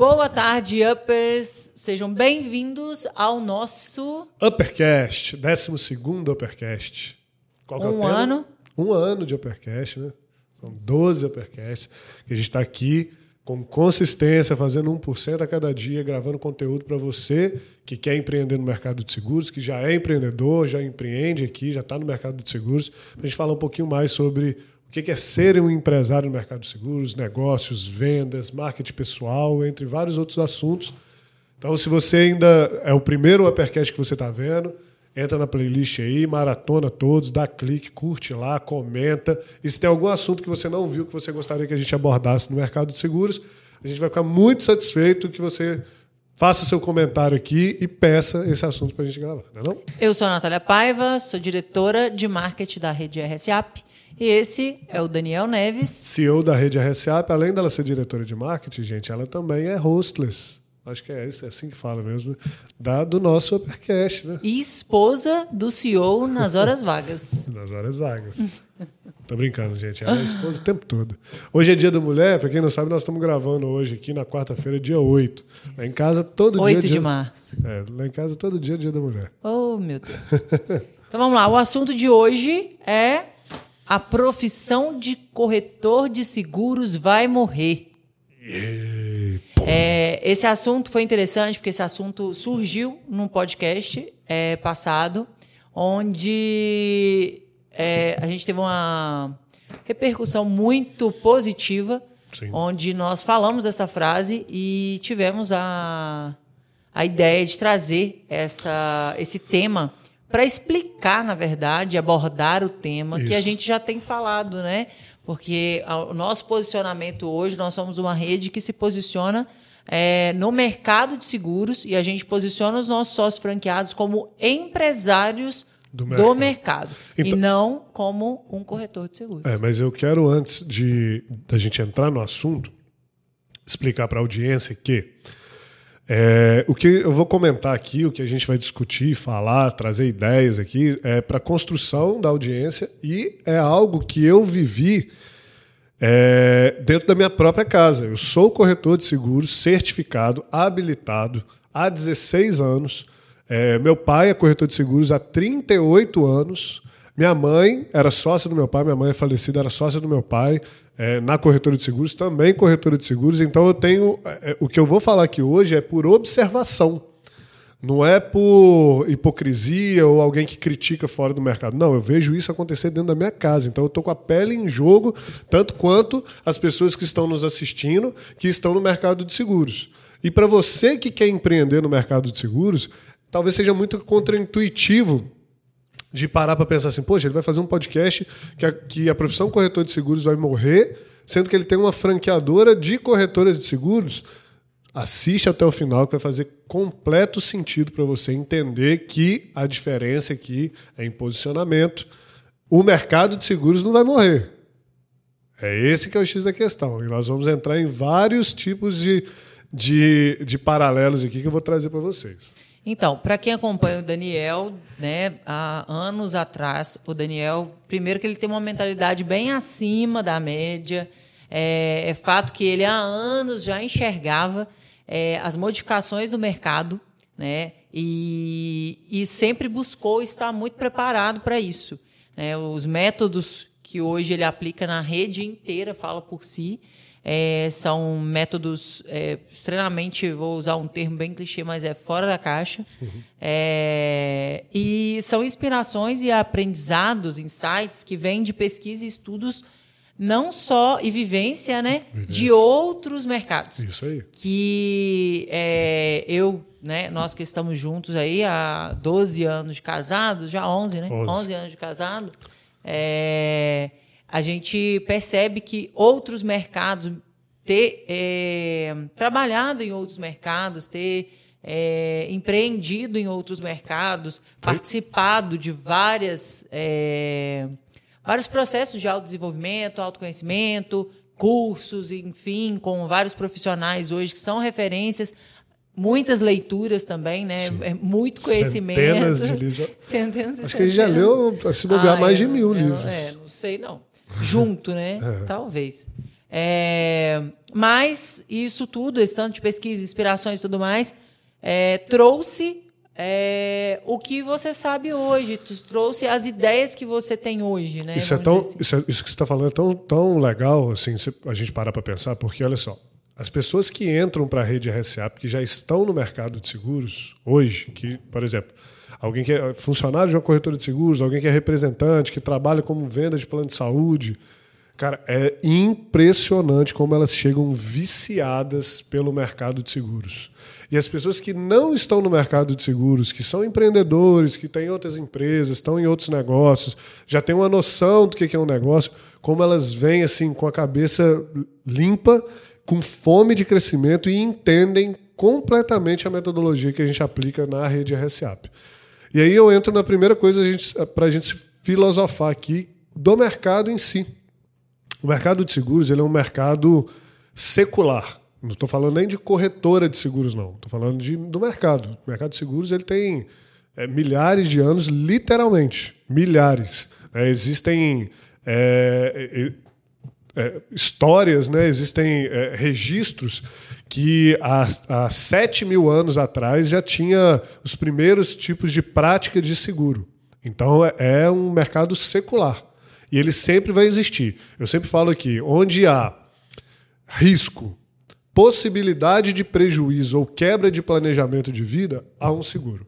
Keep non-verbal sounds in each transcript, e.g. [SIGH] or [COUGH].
Boa tarde, uppers. Sejam bem-vindos ao nosso Uppercast, 12 Uppercast. Qual que é o um tema? ano. Um ano de Uppercast, né? São 12 Uppercasts que a gente está aqui com consistência, fazendo 1% a cada dia, gravando conteúdo para você que quer empreender no mercado de seguros, que já é empreendedor, já empreende aqui, já está no mercado de seguros, para a gente falar um pouquinho mais sobre o que é ser um empresário no mercado de seguros, negócios, vendas, marketing pessoal, entre vários outros assuntos. Então, se você ainda é o primeiro Uppercast que você está vendo, entra na playlist aí, maratona todos, dá clique, curte lá, comenta. E se tem algum assunto que você não viu, que você gostaria que a gente abordasse no mercado de seguros, a gente vai ficar muito satisfeito que você faça seu comentário aqui e peça esse assunto para a gente gravar, não é não? Eu sou a Natália Paiva, sou diretora de marketing da rede RSAP. E esse é o Daniel Neves. CEO da rede RSAP, além dela ser diretora de marketing, gente, ela também é hostless. Acho que é, isso, é assim que fala mesmo. Da, do nosso Uppercast, né? E esposa do CEO nas horas vagas. [LAUGHS] Nas horas vagas. Tô brincando, gente. Ela é esposa o tempo todo. Hoje é dia da mulher, para quem não sabe, nós estamos gravando hoje aqui na quarta-feira, dia 8. Lá em casa todo 8 dia. de dia... março. É, lá em casa todo dia é dia da mulher. Oh, meu Deus. Então vamos lá. O assunto de hoje é a profissão de corretor de seguros vai morrer. É, esse assunto foi interessante porque esse assunto surgiu num podcast é, passado, onde é, a gente teve uma repercussão muito positiva, Sim. onde nós falamos essa frase e tivemos a, a ideia de trazer essa, esse tema para explicar, na verdade, abordar o tema que a Isso. gente já tem falado, né? Porque o nosso posicionamento hoje, nós somos uma rede que se posiciona é, no mercado de seguros e a gente posiciona os nossos sócios franqueados como empresários Do do mercado. mercado, e Então- não como um corretor de seguros. É, mas eu quero, antes de da gente entrar no assunto, explicar para a audiência que é, o que eu vou comentar aqui, o que a gente vai discutir, falar, trazer ideias aqui, é para construção da audiência e é algo que eu vivi é, dentro da minha própria casa. Eu sou corretor de seguros certificado, habilitado há 16 anos. É, meu pai é corretor de seguros há 38 anos. Minha mãe era sócia do meu pai, minha mãe é falecida, era sócia do meu pai é, na corretora de seguros, também corretora de seguros. Então eu tenho. é, o que eu vou falar aqui hoje é por observação. Não é por hipocrisia ou alguém que critica fora do mercado. Não, eu vejo isso acontecer dentro da minha casa. Então eu estou com a pele em jogo, tanto quanto as pessoas que estão nos assistindo, que estão no mercado de seguros. E para você que quer empreender no mercado de seguros, talvez seja muito contraintuitivo de parar para pensar assim, poxa, ele vai fazer um podcast que a, que a profissão corretor de seguros vai morrer, sendo que ele tem uma franqueadora de corretoras de seguros. Assiste até o final que vai fazer completo sentido para você entender que a diferença aqui é em posicionamento. O mercado de seguros não vai morrer. É esse que é o X da questão. E nós vamos entrar em vários tipos de, de, de paralelos aqui que eu vou trazer para vocês. Então, para quem acompanha o Daniel, né, há anos atrás, o Daniel, primeiro que ele tem uma mentalidade bem acima da média. É, é fato que ele há anos já enxergava é, as modificações do mercado, né, e, e sempre buscou estar muito preparado para isso. né. os métodos que hoje ele aplica na rede inteira fala por si. É, são métodos é, extremamente, vou usar um termo bem clichê, mas é fora da caixa. É, e são inspirações e aprendizados, insights que vêm de pesquisa e estudos, não só e vivência, né, de Vivência. outros mercados Isso aí. que é, eu, né, nós que estamos juntos aí há 12 anos de casado, já 11, né? 11. 11, anos de casado, é, a gente percebe que outros mercados, ter é, trabalhado em outros mercados, ter é, empreendido em outros mercados, participado de várias, é, vários processos de autodesenvolvimento, autoconhecimento, cursos, enfim, com vários profissionais hoje que são referências, muitas leituras também, né? É muito conhecimento. Centenas de livros. [LAUGHS] Centenas Acho que a gente já centenas. leu, se bobear, Ah, mais de eu- mil eu- livros. É, não sei não. Junto, né? [LAUGHS] É. Talvez. É, mas isso tudo, esse tanto de pesquisa, inspirações e tudo mais, é, trouxe é, o que você sabe hoje, trouxe as ideias que você tem hoje, né? Isso, é tão, assim. isso, é, isso, que você está falando é tão, tão legal, assim, a gente parar para pensar, porque olha só, as pessoas que entram para a rede RSA, que já estão no mercado de seguros hoje, que, por exemplo, alguém que é funcionário de uma corretora de seguros, alguém que é representante, que trabalha como venda de plano de saúde, Cara, é impressionante como elas chegam viciadas pelo mercado de seguros. E as pessoas que não estão no mercado de seguros, que são empreendedores, que têm outras empresas, estão em outros negócios, já têm uma noção do que é um negócio, como elas vêm assim com a cabeça limpa, com fome de crescimento e entendem completamente a metodologia que a gente aplica na rede RSAP. E aí eu entro na primeira coisa para a gente filosofar aqui do mercado em si. O mercado de seguros ele é um mercado secular. Não estou falando nem de corretora de seguros, não. Estou falando de, do mercado. O mercado de seguros ele tem é, milhares de anos, literalmente. Milhares. É, existem é, é, é histórias, né? existem é, registros que há, há 7 mil anos atrás já tinha os primeiros tipos de prática de seguro. Então é um mercado secular. E ele sempre vai existir. Eu sempre falo aqui: onde há risco, possibilidade de prejuízo ou quebra de planejamento de vida, há um seguro.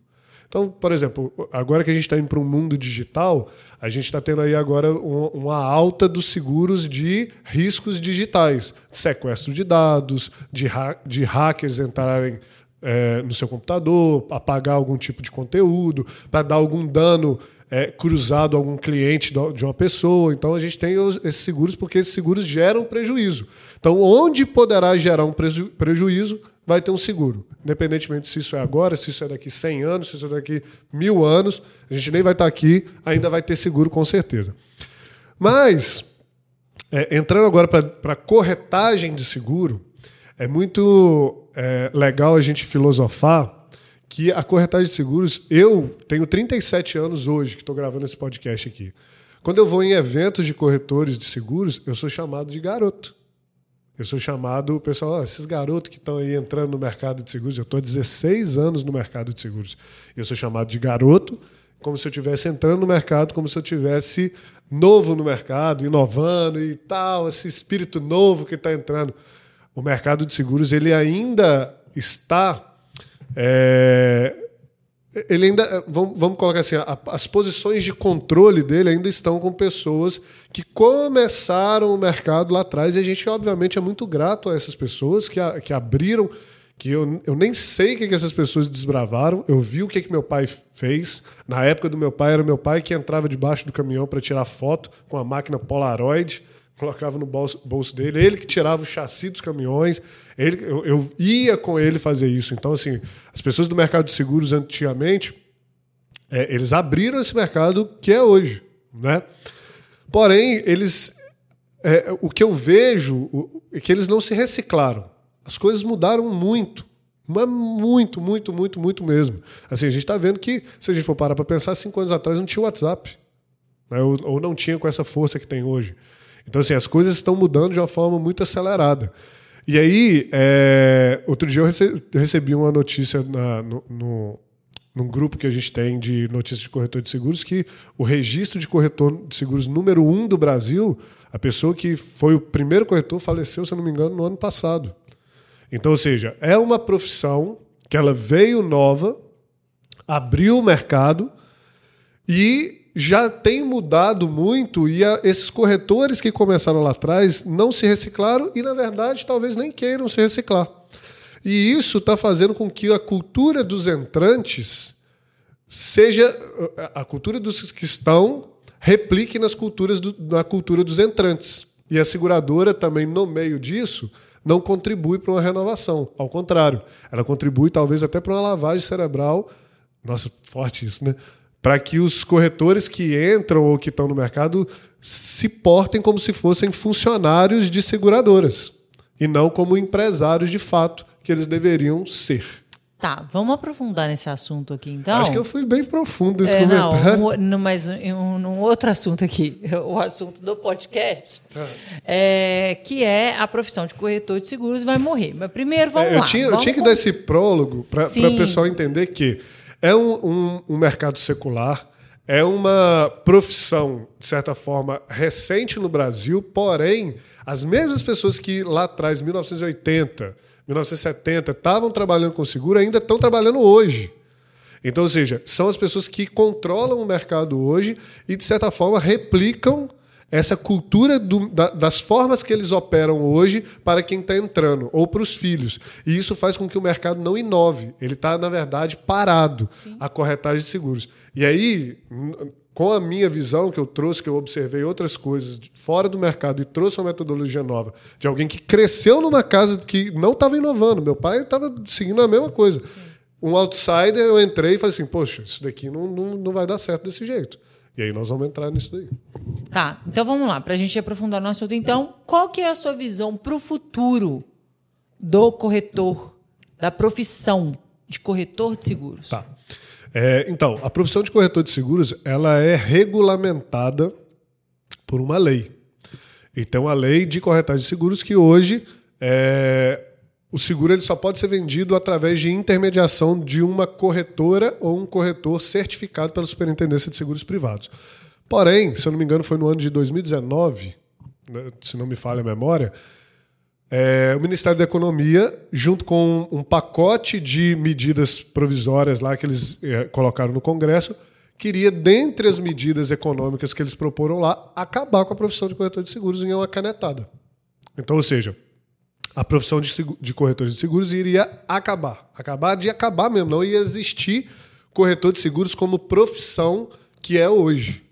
Então, por exemplo, agora que a gente está indo para um mundo digital, a gente está tendo aí agora uma alta dos seguros de riscos digitais, de sequestro de dados, de, ha de hackers entrarem é, no seu computador, apagar algum tipo de conteúdo, para dar algum dano é, cruzado a algum cliente de uma pessoa. Então a gente tem esses seguros porque esses seguros geram prejuízo. Então, onde poderá gerar um preju prejuízo, vai ter um seguro. Independentemente se isso é agora, se isso é daqui 100 anos, se isso é daqui mil anos, a gente nem vai estar aqui, ainda vai ter seguro com certeza. Mas, é, entrando agora para corretagem de seguro, é muito é, legal a gente filosofar que a corretagem de seguros, eu tenho 37 anos hoje que estou gravando esse podcast aqui. Quando eu vou em eventos de corretores de seguros, eu sou chamado de garoto. Eu sou chamado, pessoal, oh, esses garotos que estão aí entrando no mercado de seguros, eu estou há 16 anos no mercado de seguros. Eu sou chamado de garoto, como se eu estivesse entrando no mercado, como se eu tivesse novo no mercado, inovando e tal, esse espírito novo que está entrando. O mercado de seguros ele ainda está é, ele ainda, vamos, vamos colocar assim, as posições de controle dele ainda estão com pessoas que começaram o mercado lá atrás e a gente, obviamente, é muito grato a essas pessoas que, que abriram, que eu, eu nem sei o que, que essas pessoas desbravaram, eu vi o que, que meu pai fez. Na época do meu pai, era meu pai que entrava debaixo do caminhão para tirar foto com a máquina Polaroid colocava no bolso, bolso dele, ele que tirava o chassi dos caminhões, ele, eu, eu, ia com ele fazer isso. Então, assim, as pessoas do mercado de seguros antigamente, é, eles abriram esse mercado que é hoje. Né? Porém, eles. É, o que eu vejo é que eles não se reciclaram. As coisas mudaram muito. Mas muito, muito, muito, muito mesmo. Assim, a gente está vendo que, se a gente for parar para pensar, cinco anos atrás não tinha WhatsApp. Né? Ou, ou não tinha com essa força que tem hoje. Então, assim, as coisas estão mudando de uma forma muito acelerada. E aí, é, outro dia eu recebi uma notícia na, no, no, num grupo que a gente tem de notícias de corretor de seguros que o registro de corretor de seguros número um do Brasil, a pessoa que foi o primeiro corretor faleceu, se eu não me engano, no ano passado. Então, ou seja, é uma profissão que ela veio nova, abriu o mercado e já tem mudado muito e a, esses corretores que começaram lá atrás não se reciclaram e, na verdade, talvez nem queiram se reciclar. E isso está fazendo com que a cultura dos entrantes seja. A cultura dos que estão replique nas culturas do, na cultura dos entrantes. E a seguradora também, no meio disso, não contribui para uma renovação. Ao contrário, ela contribui talvez até para uma lavagem cerebral. Nossa, forte isso, né? Para que os corretores que entram ou que estão no mercado se portem como se fossem funcionários de seguradoras e não como empresários de fato que eles deveriam ser. Tá, vamos aprofundar nesse assunto aqui, então. Acho que eu fui bem profundo nesse é, comentário. Não, um, mas um, um, outro assunto aqui, [LAUGHS] o assunto do podcast, Tá. é, que é a profissão de corretor de seguros vai morrer. Mas primeiro, vamos É, eu lá. tinha, eu vamos tinha que com- dar esse prólogo para o pessoal entender que é um, um- um mercado secular, é uma profissão, de certa forma, recente no Brasil, porém, as mesmas pessoas que lá atrás, 1980, 1970, estavam trabalhando com seguro ainda estão trabalhando hoje. Então, ou seja, são as pessoas que controlam o mercado hoje e, de certa forma, replicam essa cultura do- da- das formas que eles operam hoje para quem está entrando, ou para os filhos. E isso faz com que o mercado não inove. Ele está, na verdade, parado a corretagem de seguros. E aí, com a minha visão que eu trouxe, que eu observei outras coisas fora do mercado e trouxe uma metodologia nova de alguém que cresceu numa casa que não estava inovando. Meu pai estava seguindo a mesma coisa um outsider, eu entrei e falei assim, poxa, isso daqui não, não, não vai dar certo desse jeito. E aí nós vamos entrar nisso daí. Tá, então vamos lá, para a gente aprofundar no assunto. Então, qual que é a sua visão para o futuro do corretor, da profissão de corretor de seguros? Tá. É, então, a profissão de corretor de seguros, ela é regulamentada por uma lei. Então, a lei de corretagem de seguros que hoje é, o seguro ele só pode ser vendido através de intermediação de uma corretora ou um corretor certificado pela Superintendência de Seguros Privados. Porém, se eu não me engano, foi no ano de 2019, né, se não me falha a memória, é, o Ministério da Economia, junto com um pacote de medidas provisórias lá que eles é, colocaram no Congresso, queria, dentre as medidas econômicas que eles proporam lá, acabar com a profissão de corretor de seguros em uma canetada. Então, ou seja, a profissão de, de corretor de seguros iria acabar. Acabar de acabar mesmo. Não ia existir corretor de seguros como profissão que é hoje.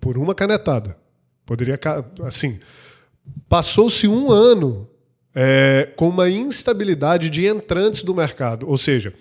Por uma canetada. Poderia. Assim. Passou-se um ano é, com uma instabilidade de entrantes do mercado. Ou seja,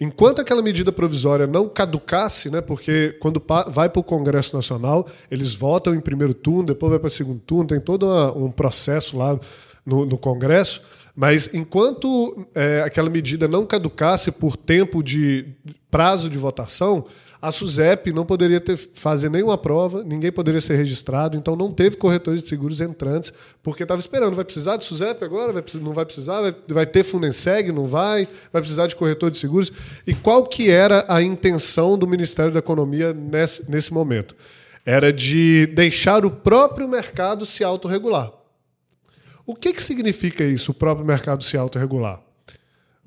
enquanto aquela medida provisória não caducasse, né, porque quando vai para o Congresso Nacional, eles votam em primeiro turno, depois vai para segundo turno, tem todo uma- um processo lá no, no Congresso. Mas enquanto é, aquela medida não caducasse por tempo de prazo de votação, a SUSEP não poderia ter, fazer nenhuma prova, ninguém poderia ser registrado, então não teve corretores de seguros entrantes, porque estava esperando. Vai precisar de SUSEP agora? Vai, não vai precisar? Vai, vai ter Funenseg? Não vai? Vai precisar de corretor de seguros? E qual que era a intenção do Ministério da Economia nesse, nesse momento? Era de deixar o próprio mercado se autorregular. O que, que significa isso, o próprio mercado se autorregular?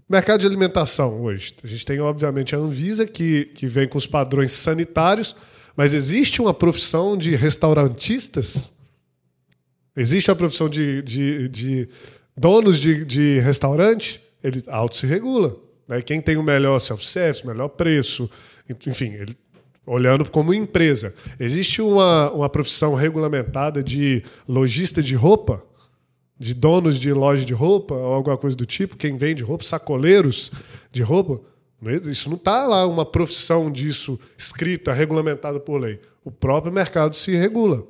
Mercado de alimentação hoje. A gente tem, obviamente, a Anvisa, que, que vem com os padrões sanitários, mas existe uma profissão de restaurantistas? Existe a profissão de, de, de donos de, de restaurante? Ele auto se regula. Né? Quem tem o melhor self-service, melhor preço, enfim, ele, olhando como empresa. Existe uma, uma profissão regulamentada de lojista de roupa? De donos de loja de roupa ou alguma coisa do tipo, quem vende roupa, sacoleiros de roupa. Não é- Isso não está lá uma profissão disso escrita, regulamentada por lei. O próprio mercado se regula.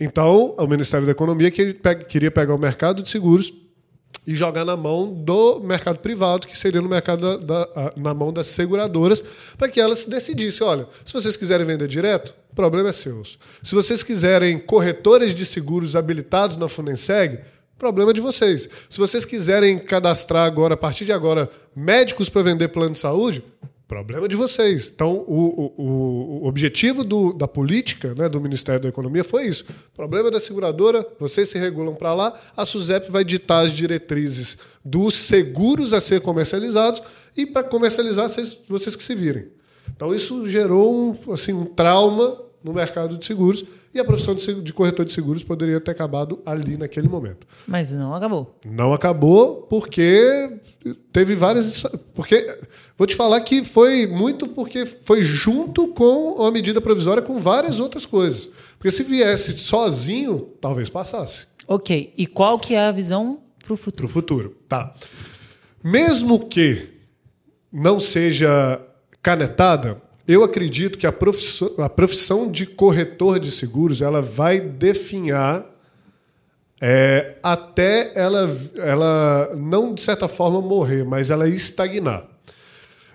Então, o Ministério da Economia que queria pegar o mercado de seguros e jogar na mão do mercado privado, que seria no mercado da, da- na mão das seguradoras, para que elas decidissem, olha, se vocês quiserem vender direto, o problema é seu. Se vocês quiserem corretores de seguros habilitados na Funenseg, problema de vocês. Se vocês quiserem cadastrar agora, a partir de agora, médicos para vender plano de saúde, problema de vocês. Então, o, o- o- objetivo do- da política né, do Ministério da Economia foi isso. Problema da seguradora, vocês se regulam para lá, a SUSEP vai ditar as diretrizes dos seguros a ser comercializados e para comercializar, vocês, vocês que se virem. Então, isso gerou um, assim, um trauma no mercado de seguros e a profissão de, corretor de seguros poderia ter acabado ali naquele momento. Mas não acabou. Não acabou porque teve várias. Porque vou te falar que foi muito porque foi junto com a medida provisória com várias outras coisas. Porque se viesse sozinho, talvez passasse Ok, e qual que é a visão para o para futuro? o futuro. Tá. Mesmo que não seja canetada, eu acredito que a profissão, a profissão de corretor de seguros ela vai definhar é, até ela, ela não, de certa forma, morrer, mas ela estagnar.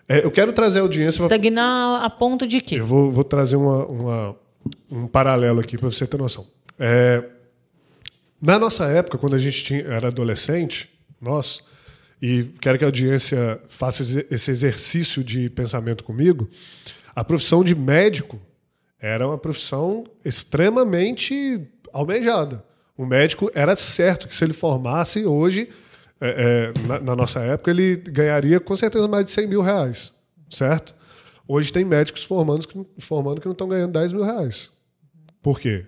É, eu quero trazer a audiência. Estagnar a ponto de quê? Eu vou, vou trazer uma, uma, um paralelo aqui para você ter noção. É, na nossa época, quando a gente tinha, era adolescente, nós, e quero que a audiência faça esse exercício de pensamento comigo, a profissão de médico era uma profissão extremamente almejada. O médico era certo que se ele formasse hoje, é, é, na, na, nossa época, ele ganharia com certeza mais de 100 mil reais, certo? Hoje tem médicos formando, formando que não estão ganhando 10 mil reais. Por quê?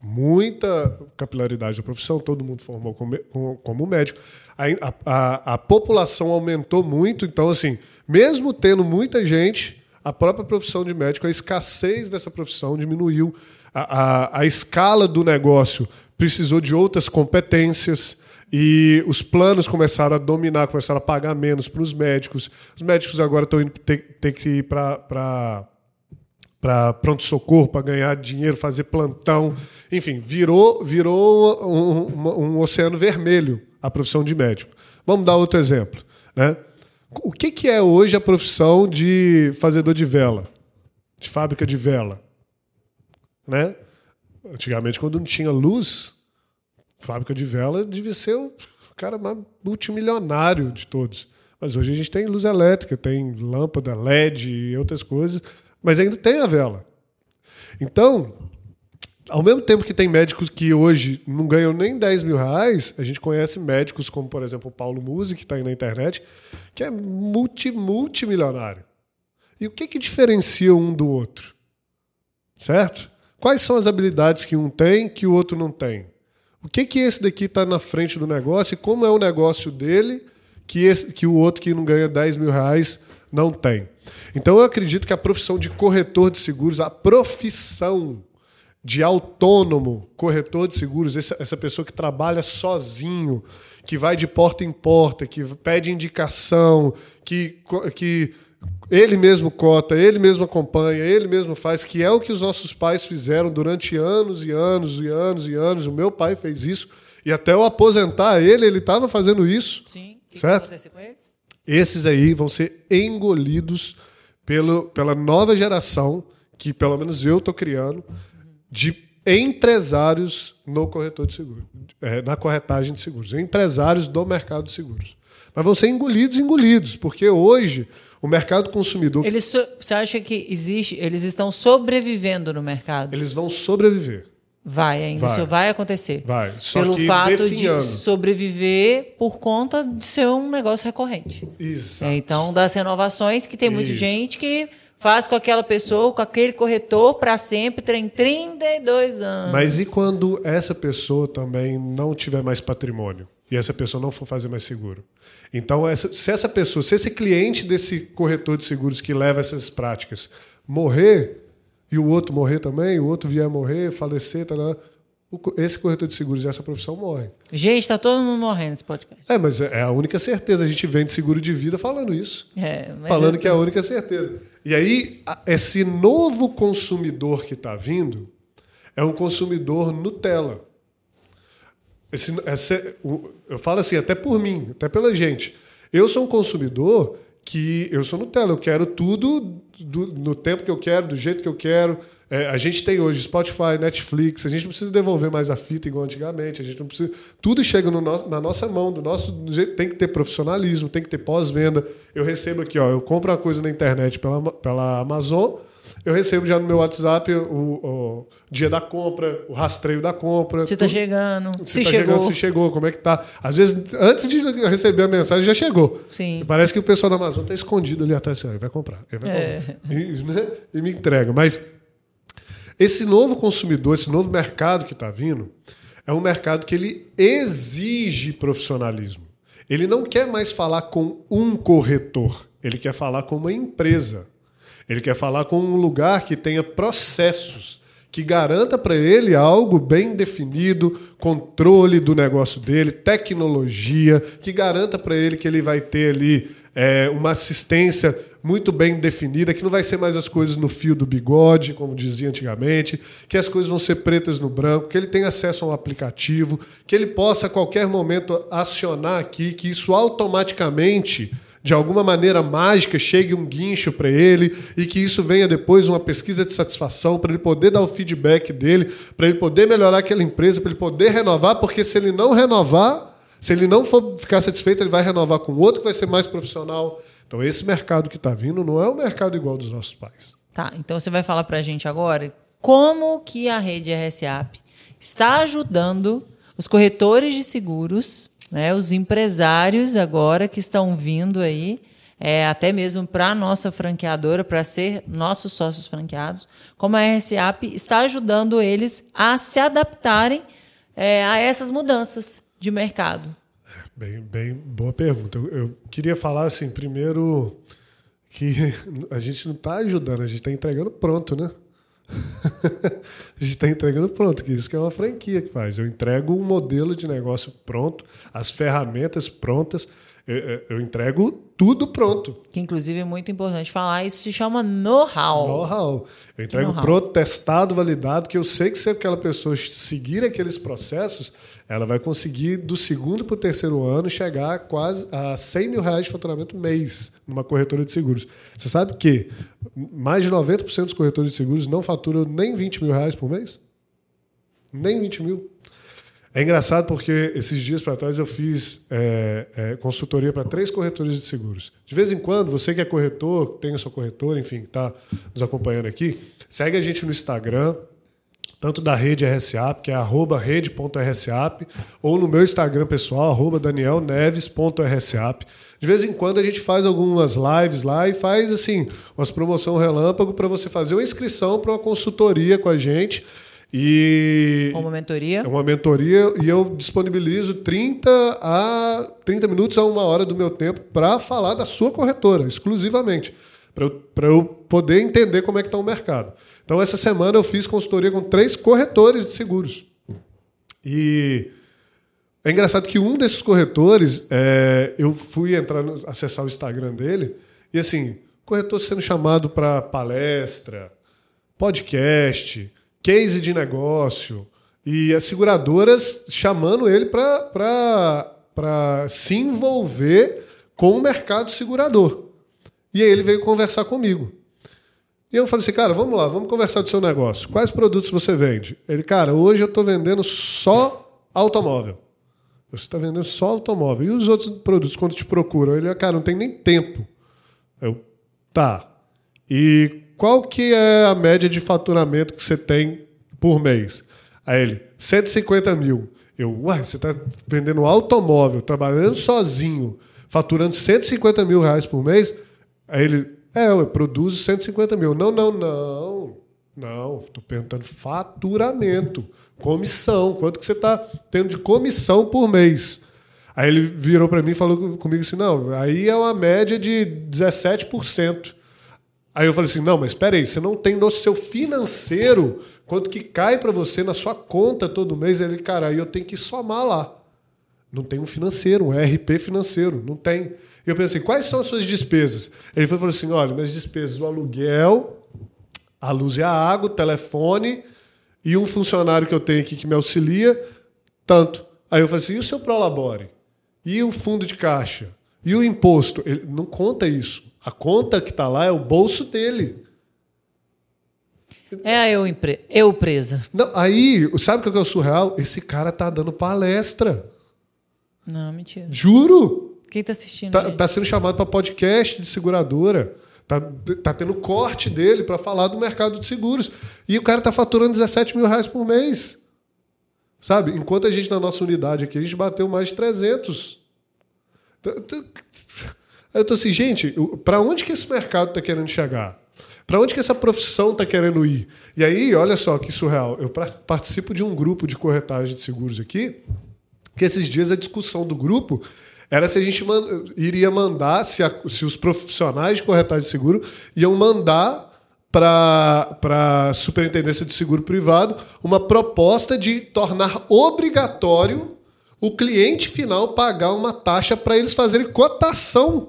Muita capilaridade da profissão, todo mundo formou como, como médico. A, a, a população aumentou muito, então, assim, mesmo tendo muita gente, a própria profissão de médico, a escassez dessa profissão diminuiu. A, a, a escala do negócio precisou de outras competências. E os planos começaram a dominar, começaram a pagar menos para os médicos. Os médicos agora estão indo ter, ter que ir para pronto-socorro, para ganhar dinheiro, fazer plantão. Enfim, virou, virou um, um, um, oceano vermelho a profissão de médico. Vamos dar outro exemplo. Né? O que, que é hoje a profissão de fazedor de vela, de fábrica de vela? Né? Antigamente, quando não tinha luz, fábrica de vela devia ser o cara mais multimilionário de todos. Mas hoje a gente tem luz elétrica, tem lâmpada LED e outras coisas, mas ainda tem a vela. Então, ao mesmo tempo que tem médicos que hoje não ganham nem 10 mil reais, a gente conhece médicos como, por exemplo, o Paulo Musi, que está aí na internet, que é multi, multimilionário. E o que, que diferencia um do outro? Certo? Quais são as habilidades que um tem que o outro não tem? O que que esse daqui está na frente do negócio e como é o negócio dele que, esse, que o outro que não ganha 10 mil reais não tem? Então eu acredito que a profissão de corretor de seguros, a profissão de autônomo corretor de seguros, essa, pessoa que trabalha sozinho, que vai de porta em porta, que pede indicação, que, que ele mesmo cota, ele mesmo acompanha, ele mesmo faz, que é o que os nossos pais fizeram durante anos e anos e anos e anos. O meu pai fez isso. E até eu aposentar ele, ele estava fazendo isso. Sim. O certo? que com eles? Esses aí vão ser engolidos pelo, pela nova geração, que pelo menos eu estou criando, de empresários no corretor de seguros, é, na corretagem de seguros, empresários do mercado de seguros. Mas vão ser engolidos, engolidos, porque hoje o mercado consumidor. Eles so... Você acha que existe. Eles estão sobrevivendo no mercado? Eles vão sobreviver. Vai ainda, vai. isso vai acontecer. Vai. Só Pelo fato definhando. de sobreviver por conta de ser um negócio recorrente. Exato. É, então, das renovações, que tem muita gente que faz com aquela pessoa, com aquele corretor, para sempre, tem 32 anos. Mas e quando essa pessoa também não tiver mais patrimônio? E essa pessoa não for fazer mais seguro? Então, essa, se essa pessoa, se esse cliente desse corretor de seguros que leva essas práticas morrer, e o outro morrer também, o outro vier morrer, falecer, tá lá, esse corretor de seguros e essa profissão morre. Gente, está todo mundo morrendo nesse podcast. É, mas é a única certeza. A gente vende seguro de vida falando isso. É, falando que é a única certeza. E aí, esse novo consumidor que está vindo é um consumidor Nutella. Esse, esse, eu falo assim, até por mim, até pela gente. Eu sou um consumidor que eu sou Nutella, eu quero tudo do, no tempo que eu quero, do jeito que eu quero. É, a gente tem hoje Spotify, Netflix, a gente não precisa devolver mais a fita igual antigamente, a gente não precisa. Tudo chega no no, na nossa mão, do nosso do jeito, tem que ter profissionalismo, tem que ter pós-venda. Eu recebo aqui, ó, eu compro uma coisa na internet pela, pela Amazon, eu recebo já no meu WhatsApp o, o dia da compra, o rastreio da compra. Se está chegando, se, se tá chegou. chegando, se chegou, como é que tá. Às vezes, antes de receber a mensagem, já chegou. Sim. Parece que o pessoal da Amazon está escondido ali atrás, assim, vai comprar, ele vai é. comprar. E, né? e me entrega. Mas esse novo consumidor, esse novo mercado que está vindo, é um mercado que ele exige profissionalismo. Ele não quer mais falar com um corretor, ele quer falar com uma empresa. Ele quer falar com um lugar que tenha processos, que garanta para ele algo bem definido, controle do negócio dele, tecnologia, que garanta para ele que ele vai ter ali é, uma assistência muito bem definida, que não vai ser mais as coisas no fio do bigode, como dizia antigamente, que as coisas vão ser pretas no branco, que ele tenha acesso a um aplicativo, que ele possa a qualquer momento acionar aqui, que isso automaticamente de alguma maneira mágica chegue um guincho para ele e que isso venha depois uma pesquisa de satisfação para ele poder dar o feedback dele, para ele poder melhorar aquela empresa, para ele poder renovar, porque se ele não renovar, se ele não for ficar satisfeito, ele vai renovar com outro que vai ser mais profissional. Então esse mercado que está vindo não é o mercado igual dos nossos pais. Tá, então você vai falar para a gente agora como que a rede RSAP está ajudando os corretores de seguros, né, os empresários agora que estão vindo aí, é, até mesmo para a nossa franqueadora, para ser nossos sócios franqueados, como a RSAP está ajudando eles a se adaptarem é, a essas mudanças de mercado. Bem, bem boa pergunta. Eu, eu queria falar assim, primeiro que [LAUGHS] a gente não está ajudando, a gente está entregando pronto, né? [LAUGHS] a gente está entregando pronto, que isso que é uma franquia que faz. Eu entrego um modelo de negócio pronto, as ferramentas prontas, eu, entrego tudo pronto. Que inclusive é muito importante falar, isso se chama know-how. Know-how. Eu entrego know pronto, testado, validado, que eu sei que se aquela pessoa seguir aqueles processos, ela vai conseguir, do segundo para o terceiro ano, chegar a quase a 100 mil reais de faturamento mês numa corretora de seguros. Você sabe que mais de 90% dos corretores de seguros não faturam nem 20 mil reais por mês? Nem 20 mil. É engraçado porque esses dias para trás eu fiz é, é, consultoria para três corretores de seguros. De vez em quando, você que é corretor, tem a sua corretora, enfim, está nos acompanhando aqui, segue a gente no Instagram, tanto da rede RSAP, que é rede.rsap, ou no meu Instagram pessoal, arroba danielneves.rsap. De vez em quando a gente faz algumas lives lá e faz assim, umas promoção relâmpago para você fazer uma inscrição para uma consultoria com a gente. E uma mentoria? É uma mentoria e eu disponibilizo 30 a 30 minutos a uma hora do meu tempo para falar da sua corretora, exclusivamente, para eu, eu poder entender como é que está o mercado. Então, essa semana eu fiz consultoria com três corretores de seguros. E é engraçado que um desses corretores, é, eu fui entrar, no, acessar o Instagram dele, e assim, corretor sendo chamado para palestra, podcast, case de negócio, e as seguradoras chamando ele para se envolver com o mercado segurador. E aí ele veio conversar comigo. E eu falei assim, cara, vamos lá, vamos conversar do seu negócio. Quais produtos você vende? Ele, cara, hoje eu estou vendendo só automóvel. Você está vendendo só automóvel. E os outros produtos, quando te procuram? Ele, cara, não tem nem tempo. Eu, tá. E qual que é a média de faturamento que você tem por mês? Aí ele, 150 mil. Eu, uai, você está vendendo automóvel, trabalhando sozinho, faturando 150 mil reais por mês? Aí ele, é, eu produzo 150 mil. Não, não, não. Não, estou perguntando faturamento, comissão. Quanto que você está tendo de comissão por mês? Aí ele virou para mim e falou comigo assim: não, aí é uma média de 17%. Aí eu falei assim: não, mas espera aí, você não tem no seu financeiro quanto que cai para você na sua conta todo mês? Ele, cara, aí eu tenho que somar lá. Não tem um financeiro, um RP financeiro, não tem. Eu pensei, quais são as suas despesas? Ele falou assim: olha, minhas despesas, o aluguel, a luz e a água, o telefone e um funcionário que eu tenho aqui que me auxilia, tanto. Aí eu falei assim: e o seu Prolabore? E o fundo de caixa? E o imposto? Ele não conta isso. A conta que está lá é o bolso dele. É a eu, eu presa. Não, aí, sabe o que é o surreal? Esse cara tá dando palestra. Não, mentira. Juro! Quem está assistindo? Está tá sendo chamado para podcast de seguradora. Tá, tá tendo corte dele para falar do mercado de seguros. E o cara tá faturando 17 mil reais por mês. Sabe? Enquanto a gente, na nossa unidade aqui, a gente bateu mais de 300. Eu tô assim, gente, para onde que esse mercado está querendo chegar? Para onde que essa profissão está querendo ir? E aí, olha só que surreal. Eu participo de um grupo de corretagem de seguros aqui, que esses dias a discussão do grupo era se a gente iria mandar, se, a, se os profissionais de corretagem de seguro iam mandar para a Superintendência de Seguro Privado uma proposta de tornar obrigatório o cliente final pagar uma taxa para eles fazerem cotação.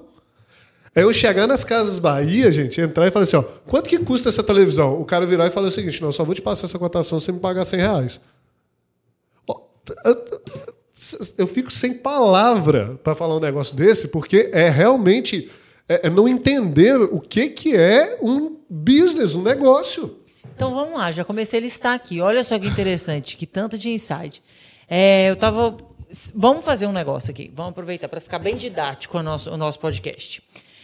É eu chegar nas Casas Bahia, gente, entrar e falar assim: ó, quanto que custa essa televisão? O cara virar e falar o seguinte: não, só vou te passar essa cotação se você me pagar 100 reais. eu fico sem palavra para falar um negócio desse, porque é realmente é, é não entender o que, que é um business, um negócio. Então vamos lá, já comecei a listar aqui. Olha só que interessante, que tanto de insight. É, eu tava. Vamos fazer um negócio aqui. Vamos aproveitar para ficar bem didático o nosso, o nosso podcast.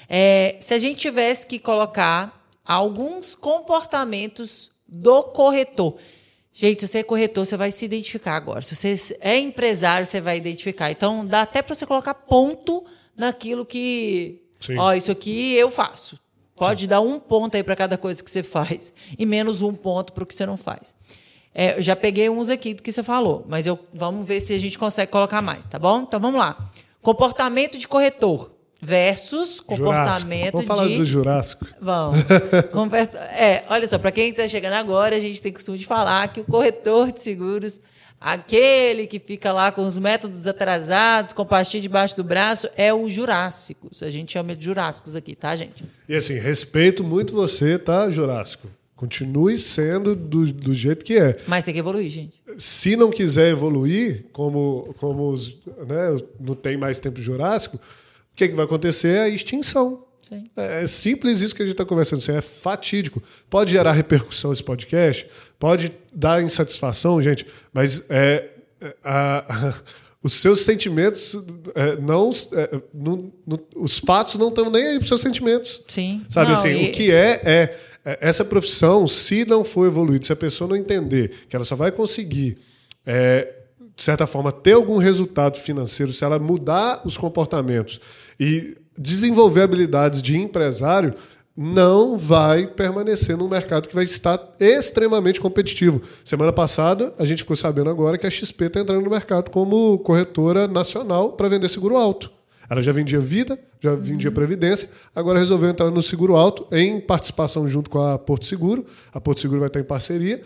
É, se a gente tivesse que colocar alguns comportamentos do corretor. Gente, se você é corretor, você vai se identificar agora. Se você é empresário, você vai identificar. Então, dá até para você colocar ponto naquilo que. Sim. Ó, isso aqui eu faço. Pode Sim. dar um ponto aí para cada coisa que você faz e menos um ponto para o que você não faz. É, eu já peguei uns aqui do que você falou, mas eu, vamos ver se a gente consegue colocar mais, tá bom? Então vamos lá. Comportamento de corretor versus comportamento Vamos falar de... do Jurássico. Vamos. [LAUGHS] é, olha só, para quem está chegando agora, a gente tem costume de falar que o corretor de seguros, aquele que fica lá com os métodos atrasados, com pastilha debaixo do braço, é o Jurássico. A gente chama de Jurássicos aqui, tá, gente? E assim, respeito muito você, tá, Jurássico? Continue sendo do, do jeito que é. Mas tem que evoluir, gente. Se não quiser evoluir, como, como os, né, não tem mais tempo Jurássico, o que, que vai acontecer é a extinção. Sim. É, é simples isso que a gente está conversando. Assim, é fatídico. Pode gerar repercussão esse podcast, pode dar insatisfação, gente, mas é, é a, a, [LAUGHS] os seus sentimentos é, não, é, não, não, Os fatos não estão nem aí para os seus sentimentos. Sim. Sabe não, assim, e... o que é, é, é essa profissão, se não for evoluída, se a pessoa não entender que ela só vai conseguir é, de certa forma, ter algum resultado financeiro, se ela mudar os comportamentos e desenvolver habilidades de empresário, não vai permanecer num mercado que vai estar extremamente competitivo. Semana passada, a gente ficou sabendo agora que a XP está entrando no mercado como corretora nacional para vender seguro alto. Ela já vendia vida, já vendia previdência, agora resolveu entrar no seguro alto em participação junto com a Porto Seguro. A Porto Seguro vai estar em parceria.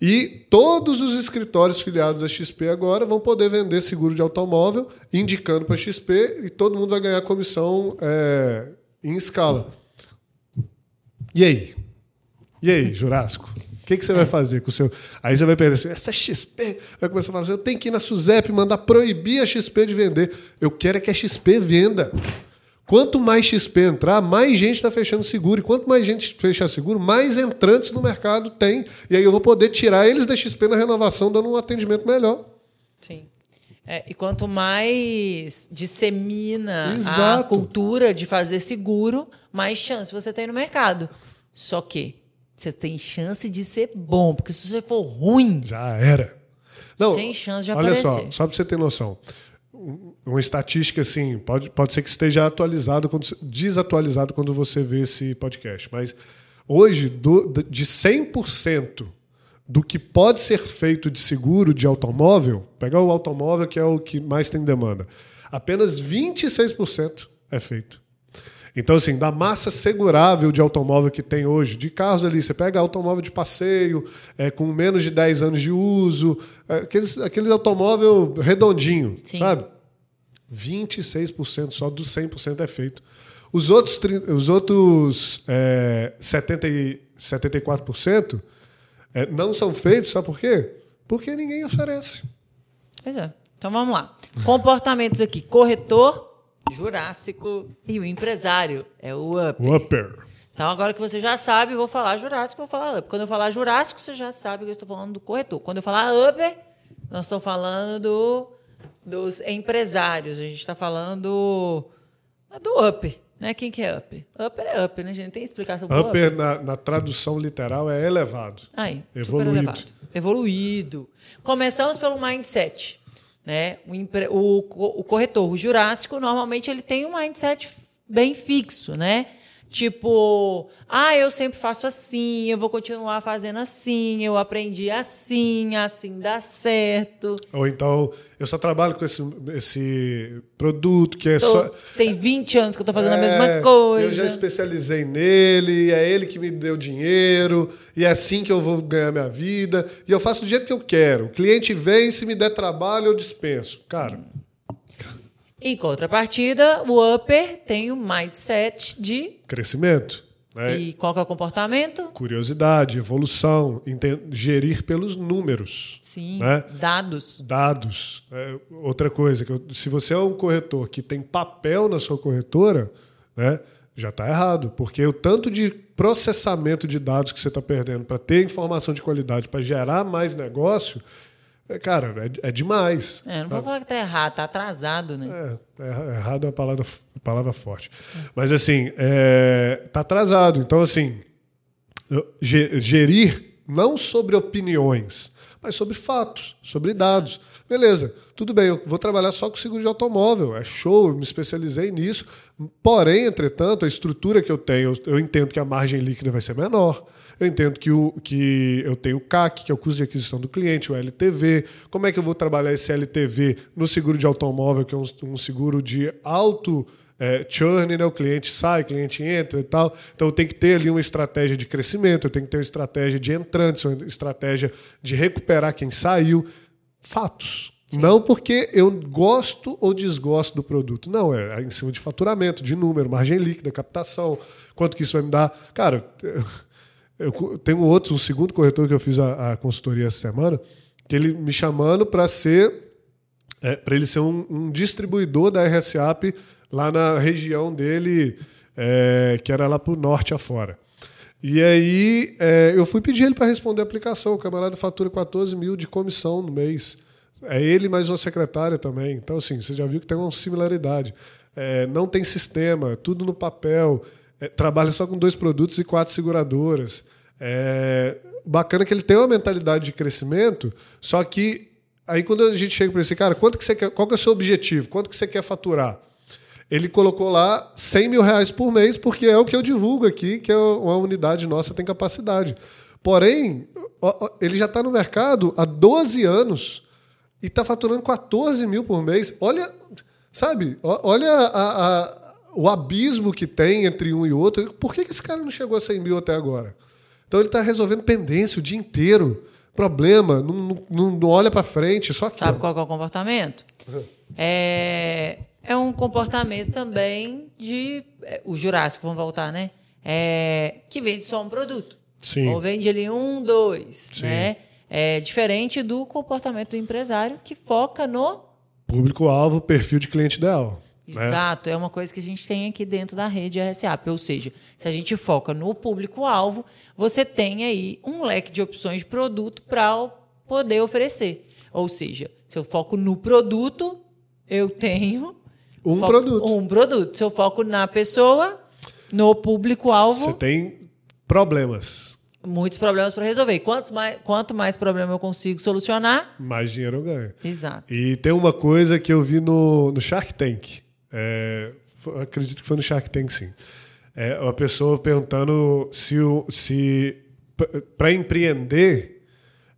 E todos os escritórios filiados à XP agora vão poder vender seguro de automóvel, indicando para a XP, e todo mundo vai ganhar comissão é, em escala. E aí? E aí, Jurássico? O que, que você vai fazer com o seu. Aí você vai perder assim, essa XP vai começar a fazer, eu tenho que ir na SUSEP mandar proibir a XP de vender. Eu quero é que a XP venda. Quanto mais XP entrar, mais gente está fechando seguro. E quanto mais gente fechar seguro, mais entrantes no mercado tem. E aí eu vou poder tirar eles da XP na renovação, dando um atendimento melhor. Sim. É, e quanto mais dissemina Exato. a cultura de fazer seguro, mais chance você tem no mercado. Só que você tem chance de ser bom, porque se você for ruim. Já era. Não, sem chance de olha aparecer. Olha só, só para você ter noção uma estatística assim, pode, pode ser que esteja atualizado, quando, desatualizado quando você vê esse podcast, mas hoje, do, de 100% do que pode ser feito de seguro de automóvel, pegar o automóvel que é o que mais tem demanda, apenas 26% é feito. Então, assim, da massa segurável de automóvel que tem hoje, de carros ali, você pega automóvel de passeio, é, com menos de 10 anos de uso, é, aqueles, aqueles automóvel redondinho, Sim. sabe? 26% só dos 100% é feito. Os outros, os outros é, 70 e 74% é, não são feitos, sabe por quê? Porque ninguém oferece. Pois é. Então vamos lá. Comportamentos aqui: corretor, Jurássico e o empresário é o Upper. Upper. Então, agora que você já sabe, vou falar Jurássico, vou falar Upper. Quando eu falar Jurássico, você já sabe que eu estou falando do corretor. Quando eu falar Upper, nós estamos falando do, dos empresários. A gente está falando do, Upper. Né? Quem que é Upper? Upper é Upper, né, a gente? Não tem explicação Upper, upper. Na, na tradução literal, é elevado. Aí, evoluído. Elevado. Evoluído. Começamos pelo mindset. Né? O, o, o corretor, o jurássico, normalmente ele tem um mindset bem fixo, né? Tipo, ah, eu sempre faço assim, eu vou continuar fazendo assim, eu aprendi assim, assim dá certo. Ou então, eu só trabalho com esse, esse produto que é tô, só. Tem 20 anos que eu estou fazendo é, a mesma coisa. Eu já especializei nele, é ele que me deu dinheiro, e é assim que eu vou ganhar minha vida. E eu faço do jeito que eu quero. O cliente vem, se me der trabalho, eu dispenso. Cara. Em contrapartida, o upper tem o mindset de crescimento. Né? E qual que é o comportamento? Curiosidade, evolução, gerir pelos números. Sim, né? dados. Dados. É, outra coisa, que eu, se você é um corretor que tem papel na sua corretora, né, já está errado, porque o tanto de processamento de dados que você está perdendo para ter informação de qualidade, para gerar mais negócio, é, cara, é, é demais. É, não vou falar que está errado, está atrasado, né? É, é, errado é uma palavra, palavra forte. Mas assim, é, atrasado. Então, assim, gerir não sobre opiniões, mas sobre fatos, sobre dados. Beleza, tudo bem, eu vou trabalhar só com seguro de automóvel, é show, eu me especializei nisso. Porém, entretanto, a estrutura que eu tenho, eu entendo que a margem líquida vai ser menor. Eu entendo que, o, que eu tenho o CAC, que é o custo de aquisição do cliente, o LTV. Como é que eu vou trabalhar esse LTV no seguro de automóvel, que é um, um seguro de alto é, churn, né? o cliente sai, o cliente entra e tal. Então eu tenho que ter ali uma estratégia de crescimento, eu tenho que ter uma estratégia de entrantes, uma estratégia de recuperar quem saiu. Fatos. Sim. Não porque eu gosto ou desgosto do produto. Não, é em cima de faturamento, de número, margem líquida, captação, quanto que isso vai me dar. Cara, eu tenho outro, um segundo corretor que eu fiz a, a consultoria essa semana, que ele me chamando para ser é, para ele ser um, um, distribuidor da RSAP lá na região dele, é, que era lá para o norte afora. E aí é, eu fui pedir ele para responder a aplicação. O camarada fatura 14 mil de comissão no mês. É ele mais uma secretária também. Então, assim, você já viu que tem uma similaridade. É, não tem sistema, tudo no papel. É, trabalha só com dois produtos e quatro seguradoras. É, bacana que ele tem uma mentalidade de crescimento, só que aí quando a gente chega para esse cara, quanto que você quer, qual que é o seu objetivo? Quanto que você quer faturar? ele colocou lá 100 mil reais por mês, porque é o que eu divulgo aqui, que é uma unidade nossa tem capacidade. Porém, ele já está no mercado há 12 anos e está faturando 14 mil por mês. Olha, sabe, olha a, a, o abismo que tem entre um e outro. Por que, esse cara não chegou a 100 mil até agora? Então ele está resolvendo pendência o dia inteiro. Problema, não, não, não olha para frente, só Sabe qual é o comportamento? Uhum. É é um comportamento também de. É, o Jurássico, vamos voltar, né? É, que vende só um produto. Sim. Ou vende ali um, dois. Sim. Né? É diferente do comportamento do empresário que foca no. Público-alvo, perfil de cliente ideal. Né? Exato, né? é uma coisa que a gente tem aqui dentro da rede RSAP. Ou seja, se a gente foca no público-alvo, você tem aí um leque de opções de produto para poder oferecer. Ou seja, se eu foco no produto, eu tenho um produto. Um produto. Se eu foco na pessoa, no público-alvo. Você tem problemas. Muitos problemas para resolver. Quanto mais, quanto mais problema eu consigo solucionar, mais dinheiro eu ganho. Exato. E tem uma coisa que eu vi no, no Shark Tank. É, acredito que foi no Shark Tank, sim. É, uma pessoa perguntando se, se para empreender,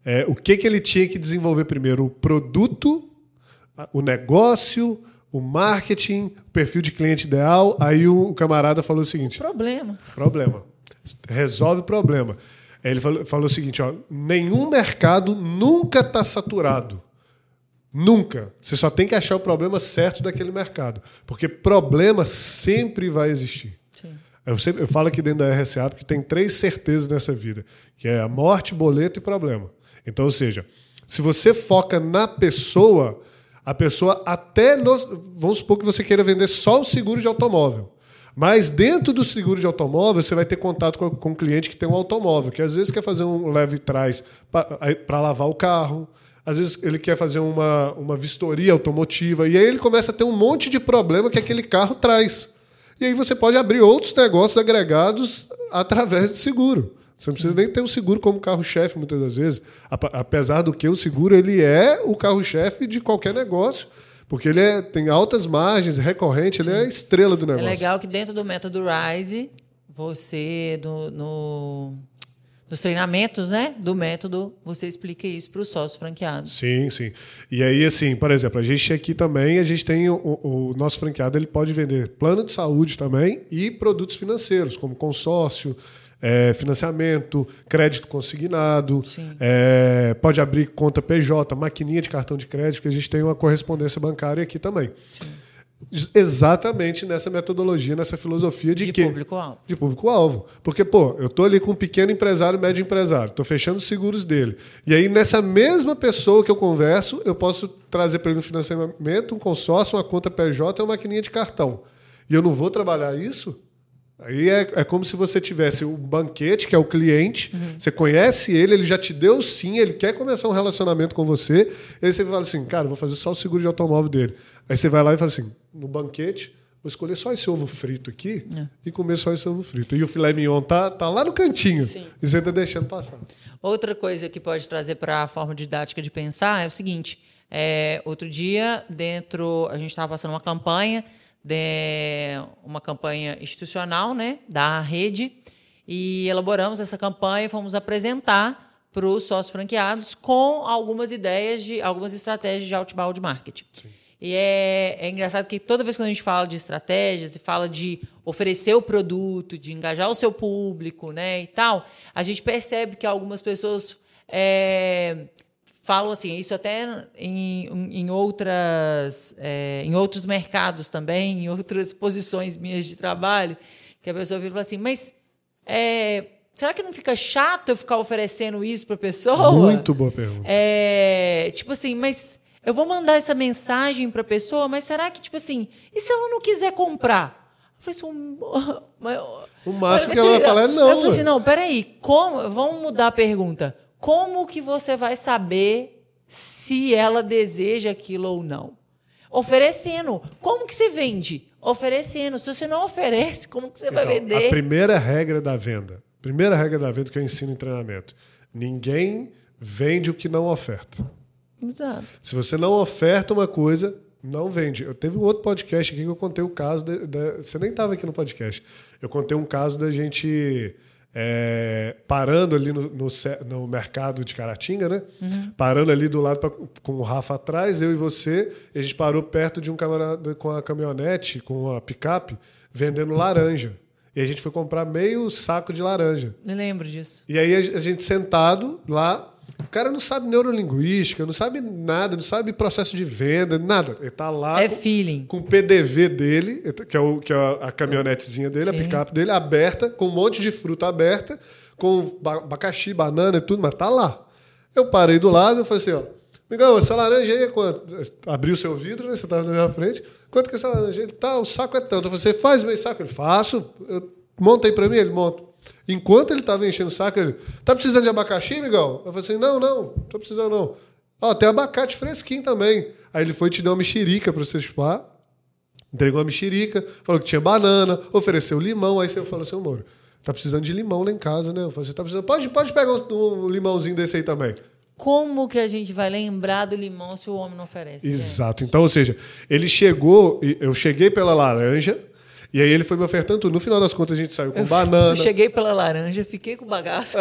é, o que, que ele tinha que desenvolver primeiro? O produto, o negócio o marketing, o perfil de cliente ideal. Aí o, camarada falou o seguinte: problema. Problema. Resolve o problema. Ele falou, falou o seguinte: ó, nenhum mercado nunca está saturado. Nunca. Você só tem que achar o problema certo daquele mercado. Porque problema sempre vai existir. Eu, sempre, eu falo aqui dentro da RSA porque tem três certezas nessa vida, que é a morte, boleto e problema. Então, ou seja, se você foca na pessoa, a pessoa até. Nos, vamos supor que você queira vender só o seguro de automóvel. Mas dentro do seguro de automóvel, você vai ter contato com, com um cliente que tem um automóvel, que às vezes quer fazer um leve trás para lavar o carro, às vezes ele quer fazer uma, uma vistoria automotiva, e aí ele começa a ter um monte de problema que aquele carro traz. E aí você pode abrir outros negócios agregados através do seguro. Você não precisa nem ter o seguro como carro-chefe, muitas das vezes. Apesar do que o seguro ele é o carro-chefe de qualquer negócio. Porque ele é, tem altas margens, recorrente, Sim. ele é a estrela do é negócio. É legal que dentro do método RISE, você, no, no, nos treinamentos né, do método, você explica isso para os sócios franqueados. Sim, sim. E aí, assim, por exemplo, a gente aqui também, a gente tem o, o nosso franqueado, ele pode vender plano de saúde também e produtos financeiros, como consórcio, é, financiamento, crédito consignado, é, pode abrir conta PJ, maquininha de cartão de crédito, que a gente tem uma correspondência bancária aqui também. Sim. Exatamente nessa metodologia, nessa filosofia de, De quê? público-alvo. De público-alvo. Porque, pô, eu tô ali com um pequeno empresário, médio empresário, tô fechando os seguros dele. E aí, nessa mesma pessoa que eu converso, eu posso trazer para ele um financiamento, um consórcio, uma conta PJ e uma maquininha de cartão. E eu não vou trabalhar isso? Aí é, é como se você tivesse o banquete, que é o cliente, você conhece ele, ele já te deu sim, ele quer começar um relacionamento com você, aí você fala assim, cara, vou fazer só o seguro de automóvel dele. Aí você vai lá e fala assim, no banquete, vou escolher só esse ovo frito aqui e comer só esse ovo frito. E o filé mignon tá, tá lá no cantinho, Sim. e você tá deixando passar. Outra coisa que pode trazer para a forma didática de pensar é o seguinte: é, outro dia, dentro. A gente estava passando uma campanha, de, uma campanha institucional né, da rede, e elaboramos essa campanha e fomos apresentar para os sócios franqueados com algumas ideias de algumas estratégias de outbound marketing. E é, é engraçado que toda vez que a gente fala de estratégias e fala de oferecer o produto, de engajar o seu público, né, e tal, a gente percebe que algumas pessoas é, falam assim, isso até em, em outras, é, em outros mercados também, em outras posições minhas de trabalho, que a pessoa vira e fala assim, mas é, será que não fica chato eu ficar oferecendo isso para a pessoa? Muito boa pergunta. É, tipo assim, mas eu vou mandar essa mensagem para a pessoa, mas será que, tipo assim, e se ela não quiser comprar? Eu falei assim, [LAUGHS] O máximo que ela vai [LAUGHS] falar é não, Eu falei assim, não, peraí, como, vamos mudar a pergunta. Como que você vai saber se ela deseja aquilo ou não? Oferecendo. Como que você vende? Oferecendo. Se você não oferece, como que você vai Então, vender? A primeira regra da venda, primeira regra da venda que eu ensino em treinamento, ninguém vende o que não oferta. Exato. Se você não oferta uma coisa, não vende. Eu teve um outro podcast aqui que eu contei o caso. Da, da- você nem estava aqui no podcast. Eu contei um caso da gente é, parando ali no, no no mercado de Caratinga, né? Parando ali do lado pra- com o Rafa atrás, eu e você. E a gente parou perto de um camarada com a caminhonete, com a picape, vendendo laranja. E a gente foi comprar meio saco de laranja. Eu lembro disso. E aí a gente sentado lá, o cara não sabe neurolinguística, não sabe nada, não sabe processo de venda, nada. Ele tá lá É com, feeling. com o PDV dele, que é, o, que é a caminhonetezinha dele, a Sim. picape dele, aberta, com um monte de fruta aberta, com ba- abacaxi, banana e tudo, mas tá lá. Eu parei do lado e falei assim, ó, Migão, essa laranja aí é quanto? Abriu o seu vidro, né? Você tava na minha frente. Quanto que essa laranja? Ele, tá, o saco é tanto. Eu falei, você faz meio saco? Ele, faço. Eu, monta aí pra mim? Ele, monta. Enquanto ele tava enchendo o saco, ele, tá precisando de abacaxi, Migão? Eu falei assim, não, não, tô precisando não. Ó, tem abacate fresquinho também. Aí ele foi e te deu uma mexerica pra você chupar. Entregou uma mexerica, falou que tinha banana, ofereceu limão. Aí você falou assim, Moro, tá precisando de limão lá em casa, né? Eu falei assim, tá precisando. Pode, pode pegar um, um limãozinho desse aí também. Como que a gente vai lembrar do limão se o homem não oferece? Exato. Então, ou seja, ele chegou, eu cheguei pela laranja, e aí ele foi me ofertando tudo. No final das contas, a gente saiu com Eu banana. [LAUGHS] cheguei pela laranja, fiquei com bagaço.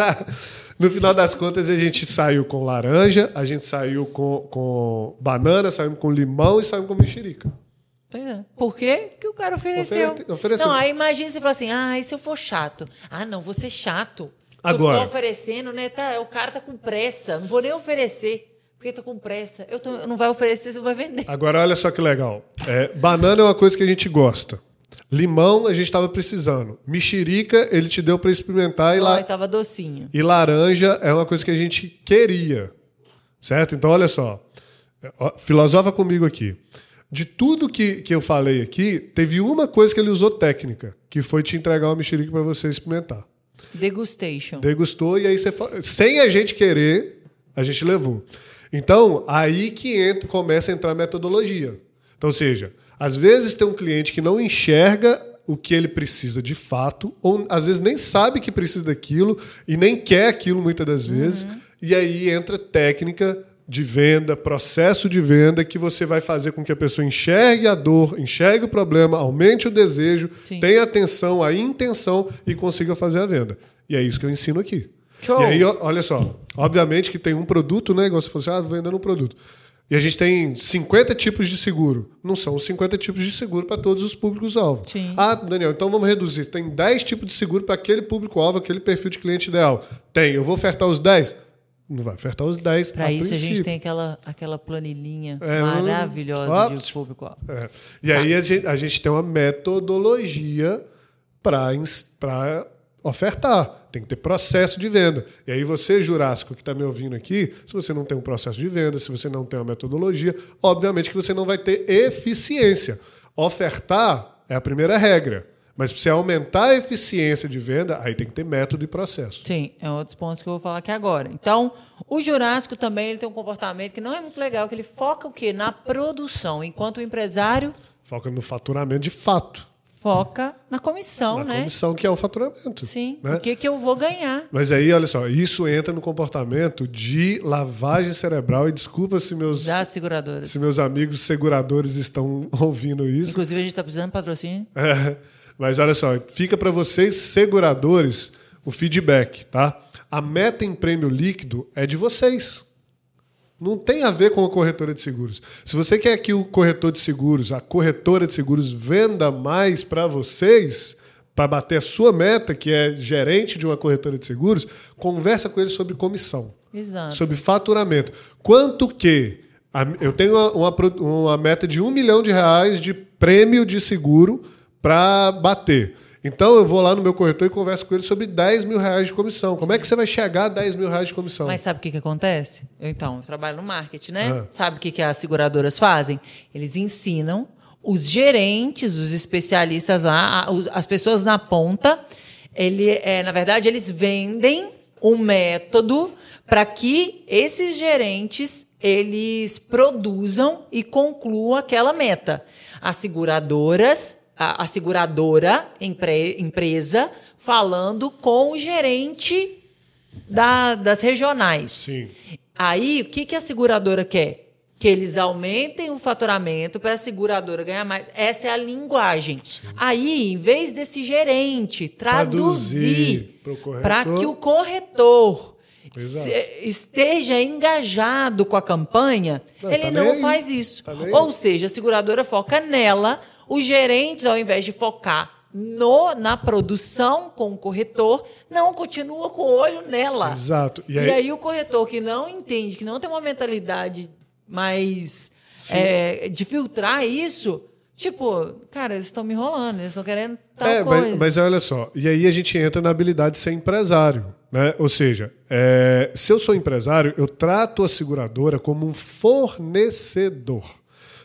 [LAUGHS] no final das contas, a gente saiu com laranja, a gente saiu com, com banana, saímos com limão e saímos com mexerica. É. Por quê? Porque o cara ofereceu. Ofere- ofereceu. Não, aí imagina você falar assim: ah, e se eu for chato? Ah, não, vou ser chato. Se Agora. eu for oferecendo, né? Tá, o cara tá com pressa. Não vou nem oferecer. Porque tá com pressa. Eu, tô, não vai oferecer, você vai vender. Agora, olha só que legal. É, banana é uma coisa que a gente gosta. Limão, a gente estava precisando. Mexerica, ele te deu para experimentar e lá. Ai, tava docinho. E laranja é uma coisa que a gente queria. Certo? Então, olha só. Filosofa comigo aqui. De tudo que, que eu falei aqui, teve uma coisa que ele usou técnica, que foi te entregar uma mexerica para você experimentar. Degustation. Degustou e aí você, sem a gente querer, a gente levou. Então, aí que entra, começa a entrar a metodologia. Então, ou seja, às vezes tem um cliente que não enxerga o que ele precisa de fato, ou às vezes nem sabe que precisa daquilo e nem quer aquilo muitas das vezes. E aí entra técnica de venda, processo de venda que você vai fazer com que a pessoa enxergue a dor, enxergue o problema, aumente o desejo, Sim. tenha atenção, a intenção e consiga fazer a venda. E é isso que eu ensino aqui. Show. E aí, olha só, obviamente que tem um produto, né? Igual você falou assim, ah, vendendo um produto. E a gente tem 50 tipos de seguro. Não são os 50 tipos de seguro para todos os públicos-alvo. Ah, Daniel, então vamos reduzir. Tem 10 tipos de seguro para aquele público-alvo, aquele perfil de cliente ideal. Tem. Eu vou ofertar os 10? não vai ofertar os 10 Para isso princípio. a gente tem aquela, aquela planilhinha é, maravilhosa de público. É. E tá. aí a gente, a gente tem uma metodologia para ofertar. Tem que ter processo de venda. E aí você, Jurássico, que está me ouvindo aqui, se você não tem um processo de venda, se você não tem uma metodologia, obviamente que você não vai ter eficiência. Ofertar é a primeira regra. Mas para você aumentar a eficiência de venda, aí tem que ter método e processo. Sim, é outros pontos que eu vou falar aqui agora. Então, o Jurássico também ele tem um comportamento que não é muito legal, que ele foca o quê? Na produção, enquanto o empresário... Foca no faturamento de fato foca na comissão, na né? comissão que é o faturamento. Sim. Né? O que, que eu vou ganhar? Mas aí, olha só, isso entra no comportamento de lavagem cerebral e desculpa se meus das seguradoras, se meus amigos seguradores estão [LAUGHS] ouvindo isso. Inclusive a gente está precisando de patrocínio. É, mas olha só, fica para vocês seguradores o feedback, tá? A meta em prêmio líquido é de vocês. Não tem a ver com a corretora de seguros. Se você quer que o corretor de seguros, a corretora de seguros, venda mais para vocês, para bater a sua meta, que é gerente de uma corretora de seguros, conversa com ele sobre comissão. Exato. Sobre faturamento. Quanto que. Eu tenho uma, uma, uma meta de um milhão de reais de prêmio de seguro para bater. Então eu vou lá no meu corretor e converso com ele sobre 10 mil reais de comissão. Como é que você vai chegar a 10 mil reais de comissão? Mas sabe o que, que acontece? Eu, então, eu trabalho no marketing, né? Ah. Sabe o que, que as seguradoras fazem? Eles ensinam os gerentes, os especialistas lá, as pessoas na ponta. Ele, é, na verdade, eles vendem um método para que esses gerentes eles produzam e concluam aquela meta. As seguradoras a, a seguradora, empre, empresa, falando com o gerente da, das regionais. Sim. Aí, o que, que a seguradora quer? Que eles aumentem o faturamento para a seguradora ganhar mais. Essa é a linguagem. Sim. Aí, em vez desse gerente traduzir, para que o corretor esteja engajado com a campanha, não, ele tá não faz isso. Tá Ou seja, a seguradora foca nela os gerentes, ao invés de focar no, na produção com o corretor, não continua com o olho nela. Exato. E aí, e aí o corretor que não entende, que não tem uma mentalidade mais é, de filtrar isso, tipo, cara, eles estão me enrolando, eles estão querendo tal é, coisa. Mas, mas olha só, e aí a gente entra na habilidade de ser empresário. Né? Ou seja, é, se eu sou empresário, eu trato a seguradora como um fornecedor.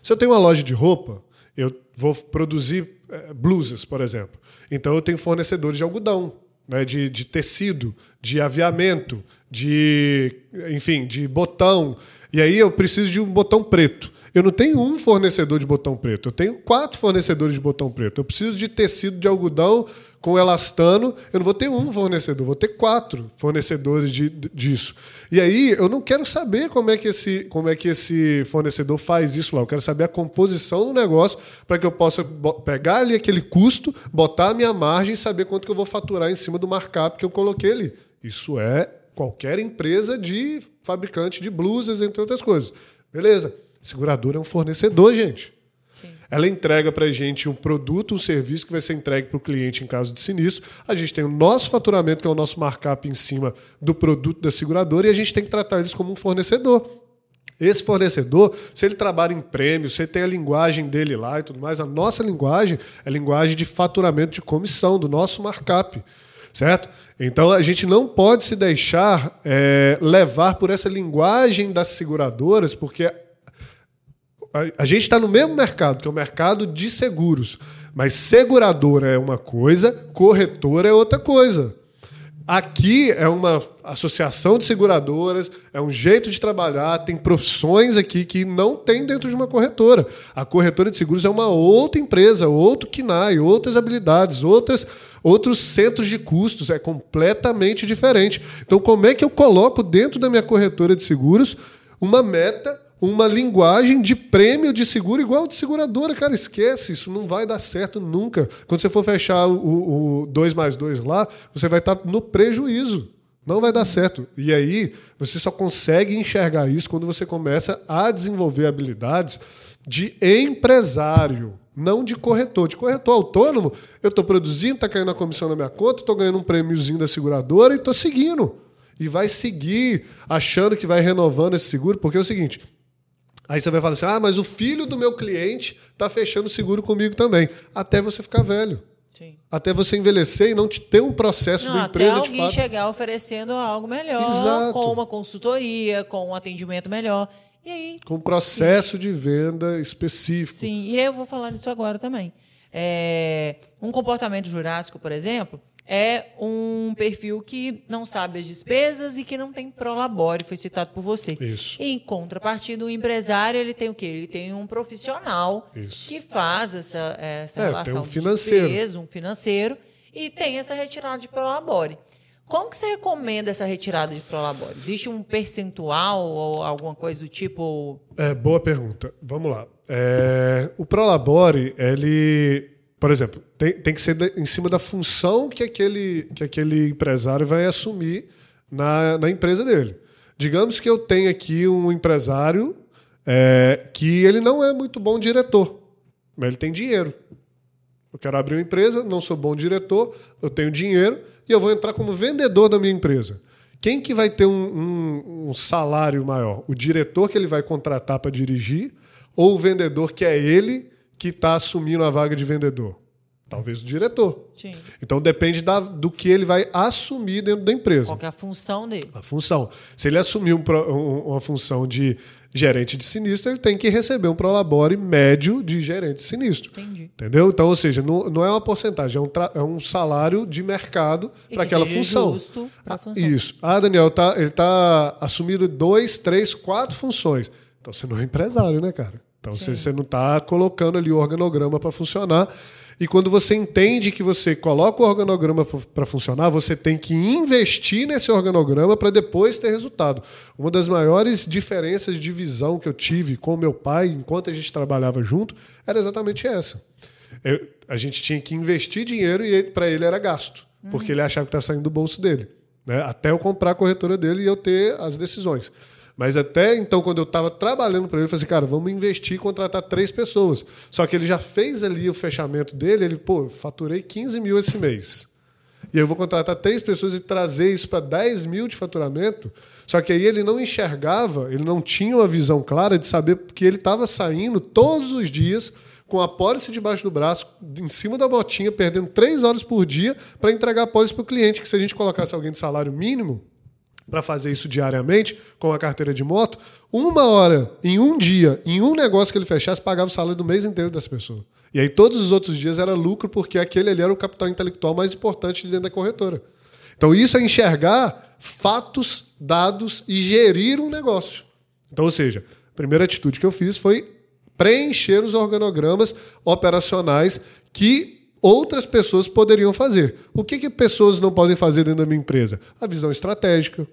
Se eu tenho uma loja de roupa, eu vou produzir eh, blusas, por exemplo. Então eu tenho fornecedores de algodão, né, de, de tecido, de aviamento, de enfim, de botão. E aí eu preciso de um botão preto. Eu não tenho um fornecedor de botão preto, eu tenho quatro fornecedores de botão preto. Eu preciso de tecido de algodão com elastano, eu não vou ter um fornecedor, vou ter quatro fornecedores de, disso. E aí eu não quero saber como é que esse, como é que esse fornecedor faz isso lá. Eu quero saber a composição do negócio para que eu possa pegar ali aquele custo, botar a minha margem e saber quanto que eu vou faturar em cima do markup que eu coloquei ali. Isso é qualquer empresa de fabricante de blusas, entre outras coisas. Beleza. Seguradora é um fornecedor, gente. Ela entrega para a gente um produto, um serviço que vai ser entregue para o cliente em caso de sinistro. A gente tem o nosso faturamento, que é o nosso markup em cima do produto da seguradora, e a gente tem que tratar eles como um fornecedor. Esse fornecedor, se ele trabalha em prêmio, se ele tem a linguagem dele lá e tudo mais, a nossa linguagem é linguagem de faturamento de comissão, do nosso markup. Certo? Então a gente não pode se deixar é, levar por essa linguagem das seguradoras, porque a, gente está no mesmo mercado, que é o mercado de seguros. Mas seguradora é uma coisa, corretora é outra coisa. Aqui é uma associação de seguradoras, é um jeito de trabalhar, tem profissões aqui que não tem dentro de uma corretora. A corretora de seguros é uma outra empresa, outro KINAI, outras habilidades, outras, outros centros de custos, é completamente diferente. Então, como é que eu coloco dentro da minha corretora de seguros uma meta uma linguagem de prêmio de seguro igual de seguradora. Cara, esquece, isso não vai dar certo nunca. Quando você for fechar o 2 mais 2 lá, você vai estar no prejuízo. Não vai dar certo. E aí, você só consegue enxergar isso quando você começa a desenvolver habilidades de empresário, não de corretor. De corretor autônomo, eu estou produzindo, está caindo a comissão na minha conta, estou ganhando um prêmiozinho da seguradora e estou seguindo. E vai seguir achando que vai renovando esse seguro, porque é o seguinte. Aí você vai falar assim: ah, mas o filho do meu cliente está fechando seguro comigo também. Até você ficar velho. Sim. Até você envelhecer e não te ter um processo não, da empresa até alguém chegar oferecendo algo melhor, Exato. com uma consultoria, com um atendimento melhor. E aí, com um processo sim. de venda específico. Sim, e eu vou falar disso agora também. É, um comportamento jurássico, por exemplo, é um perfil que não sabe as despesas e que não tem prolabore, foi citado por você. Isso. E, em contrapartida, o empresário ele tem o quê? Ele tem um profissional Isso. que faz essa, essa é, relação um financeiro. de despesa, um financeiro, e tem essa retirada de prolabore. Como que você recomenda essa retirada de prolabore? Existe um percentual ou alguma coisa do tipo? É, boa pergunta. Vamos lá. É, o prolabore, ele por exemplo, tem, tem que ser em cima da função que aquele, que aquele empresário vai assumir na, na empresa dele. Digamos que eu tenho aqui um empresário é, que ele não é muito bom diretor, mas ele tem dinheiro. Eu quero abrir uma empresa, não sou bom diretor, eu tenho dinheiro e eu vou entrar como vendedor da minha empresa. Quem que vai ter um, um, um salário maior? O diretor que ele vai contratar para dirigir ou o vendedor que é ele que está assumindo a vaga de vendedor? Talvez o diretor. Sim. Então depende da, do que ele vai assumir dentro da empresa. Qual é a função dele? A função. Se ele assumir um, um, uma função de gerente de sinistro, ele tem que receber um prolabore médio de gerente de sinistro. Entendi. Entendeu? Então, ou seja, não, não é uma porcentagem, é um, é um salário de mercado para aquela função. Justo ah, função. Isso. Ah, Daniel, tá, ele está assumindo dois, três, quatro funções. Então você não é empresário, né, cara? Então você, você não está colocando ali o organograma para funcionar. E quando você entende que você coloca o organograma para funcionar, você tem que investir nesse organograma para depois ter resultado. Uma das maiores diferenças de visão que eu tive com meu pai, enquanto a gente trabalhava junto, era exatamente essa. Eu, a gente tinha que investir dinheiro e para ele era gasto, uhum. porque ele achava que está saindo do bolso dele. Né? Até eu comprar a corretora dele e eu ter as decisões. Mas até então, quando eu estava trabalhando para ele, eu falei assim, cara, vamos investir e contratar três pessoas. Só que ele já fez ali o fechamento dele, ele, pô, faturei 15 mil esse mês. E eu vou contratar três pessoas e trazer isso para 10 mil de faturamento. Só que aí ele não enxergava, ele não tinha uma visão clara de saber que ele estava saindo todos os dias com a pólice debaixo do braço, em cima da botinha, perdendo três horas por dia para entregar a pólice para o cliente. Que se a gente colocasse alguém de salário mínimo, para fazer isso diariamente com a carteira de moto, uma hora, em um dia, em um negócio que ele fechasse, pagava o salário do mês inteiro dessa pessoa. E aí todos os outros dias era lucro, porque aquele ali era o capital intelectual mais importante dentro da corretora. Então isso é enxergar fatos, dados e gerir um negócio. Então, ou seja, a primeira atitude que eu fiz foi preencher os organogramas operacionais que outras pessoas poderiam fazer. O que, que pessoas não podem fazer dentro da minha empresa? A visão estratégica,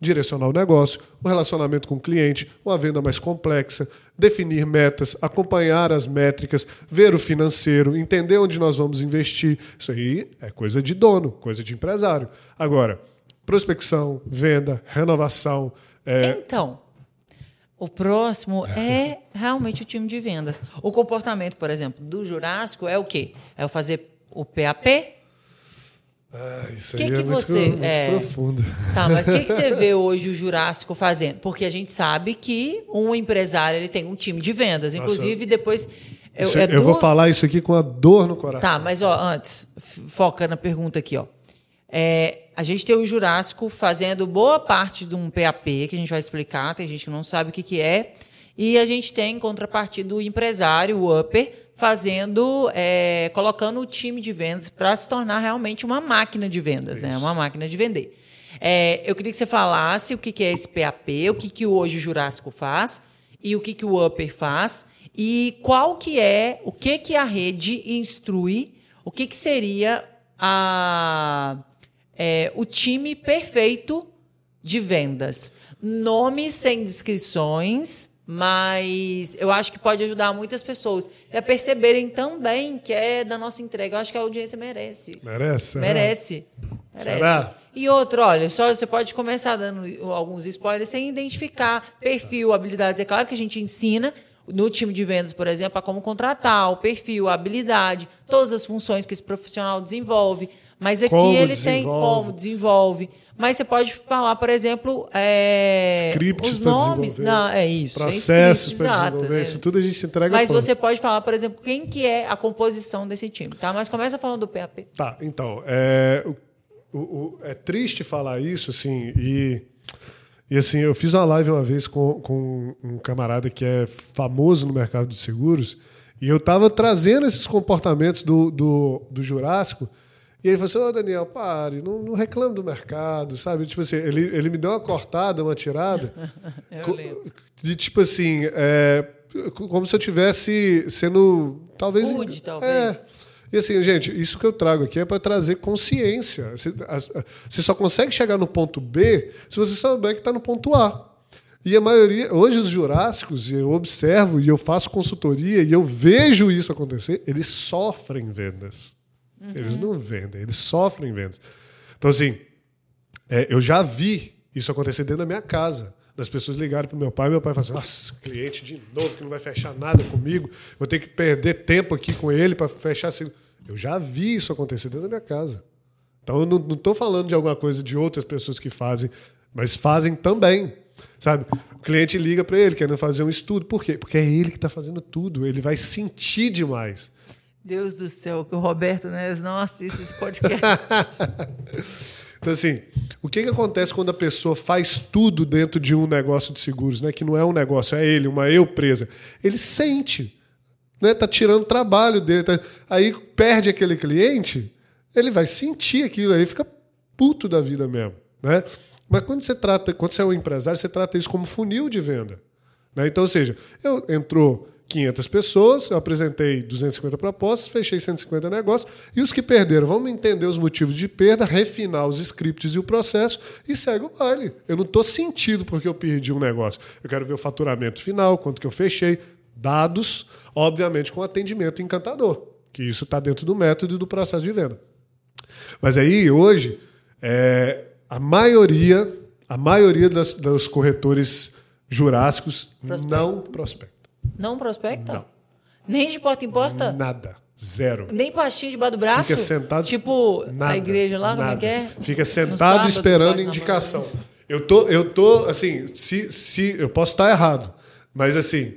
direcionar o negócio, o relacionamento com o cliente, uma venda mais complexa, definir metas, acompanhar as métricas, ver o financeiro, entender onde nós vamos investir. Isso aí é coisa de dono, coisa de empresário. Agora, prospecção, venda, renovação. É... Então, o próximo é realmente o time de vendas. O comportamento, por exemplo, do Jurássico é o quê? É o fazer o PAP, ah, isso que aí que é você, muito, muito é... profundo. Tá, mas o que, que você vê [LAUGHS] hoje o Jurássico fazendo? Porque a gente sabe que um empresário ele tem um time de vendas. Inclusive, Nossa, depois. Eu, isso, é eu vou falar isso aqui com a dor no coração. Tá, mas ó, antes, foca na pergunta aqui, ó. É, a gente tem o Jurássico fazendo boa parte de um PAP, que a gente vai explicar, tem gente que não sabe o que, que é. E a gente tem, em contrapartida, o empresário, o Upper, fazendo, é, colocando o time de vendas para se tornar realmente uma máquina de vendas, né? uma máquina de vender. É, eu queria que você falasse o que é esse PAP, o que, que hoje o Jurássico faz e o que, que o Upper faz e qual que é, o que, que a rede instrui, o que, que seria a, é, o time perfeito de vendas. Nomes sem descrições, mas eu acho que pode ajudar muitas pessoas a perceberem também que é da nossa entrega. Eu acho que a audiência merece. Merece? Merece. Merece. Será? E outro, olha, só você pode começar dando alguns spoilers sem identificar perfil, habilidades. É claro que a gente ensina no time de vendas, por exemplo, a como contratar, o perfil, a habilidade, todas as funções que esse profissional desenvolve. Mas aqui Como ele tem desenvolve. como desenvolve. Mas você pode falar, por exemplo, é, Scripts os nomes. Não, é isso. tem Processos scripts, para desenvolver. é. Isso tudo a gente entrega Mas você pode falar, por exemplo, quem que é a composição desse time, tá? Mas começa falando do PAP. Tá, então, é, o- o- é triste falar isso, assim, e, e assim, eu fiz uma live uma vez com, com um camarada que é famoso no mercado de seguros, e eu estava trazendo esses comportamentos do, do, do Jurássico, e ele falou assim, ô Daniel, pare, não, não reclame do mercado, sabe? Tipo assim, ele, ele me deu uma cortada, uma tirada, [LAUGHS] de tipo assim, é, como se eu tivesse sendo, talvez... Rude, talvez. É, e assim, gente, isso que eu trago aqui é para trazer consciência. Você, só consegue chegar no ponto B se você souber que está no ponto A. E a maioria, hoje os jurássicos, eu observo e eu faço consultoria e eu vejo isso acontecer, eles sofrem vendas. Eles não vendem, eles sofrem vendas. Então, assim, é, eu já vi isso acontecer dentro da minha casa. Das pessoas ligarem para o meu pai meu pai falar assim: Nossa, cliente de novo que não vai fechar nada comigo, vou ter que perder tempo aqui com ele para fechar. Assim. Eu já vi isso acontecer dentro da minha casa. Então eu não estou falando de alguma coisa de outras pessoas que fazem, mas fazem também. Sabe? O cliente liga para ele querendo fazer um estudo. Por quê? Porque é ele que está fazendo tudo. Ele vai sentir demais. Deus do céu, que o Roberto Neves não assiste esse podcast. [LAUGHS] Então, assim, o que, que acontece quando a pessoa faz tudo dentro de um negócio de seguros, né? Que não é um negócio, é ele, uma eu presa. Ele sente, né? Tá tirando trabalho dele. tá- Aí perde aquele cliente, ele vai sentir aquilo aí, fica puto da vida mesmo, né? Mas quando você trata, quando você é um empresário, você trata isso como funil de venda. né? Então, ou seja, eu entrou 500 pessoas, eu apresentei 250 propostas, fechei 150 negócios, e os que perderam, vamos entender os motivos de perda, refinar os scripts e o processo e segue o baile. Eu não estou sentido porque eu perdi um negócio. Eu quero ver o faturamento final, quanto que eu fechei, dados, obviamente com atendimento encantador, que isso está dentro do método e do processo de venda. Mas aí, hoje, é, a maioria, a maioria das, dos corretores jurássicos não prospectam. Não prospecta? Não. Nem de porta em porta? Nada. Zero. Nem pastinha debaixo do braço? Fica sentado. Tipo, nada, a igreja lá, como é nada. que é? Fica sentado sábado, esperando indicação. Eu tô, eu tô, assim, se, se eu posso estar errado, mas assim,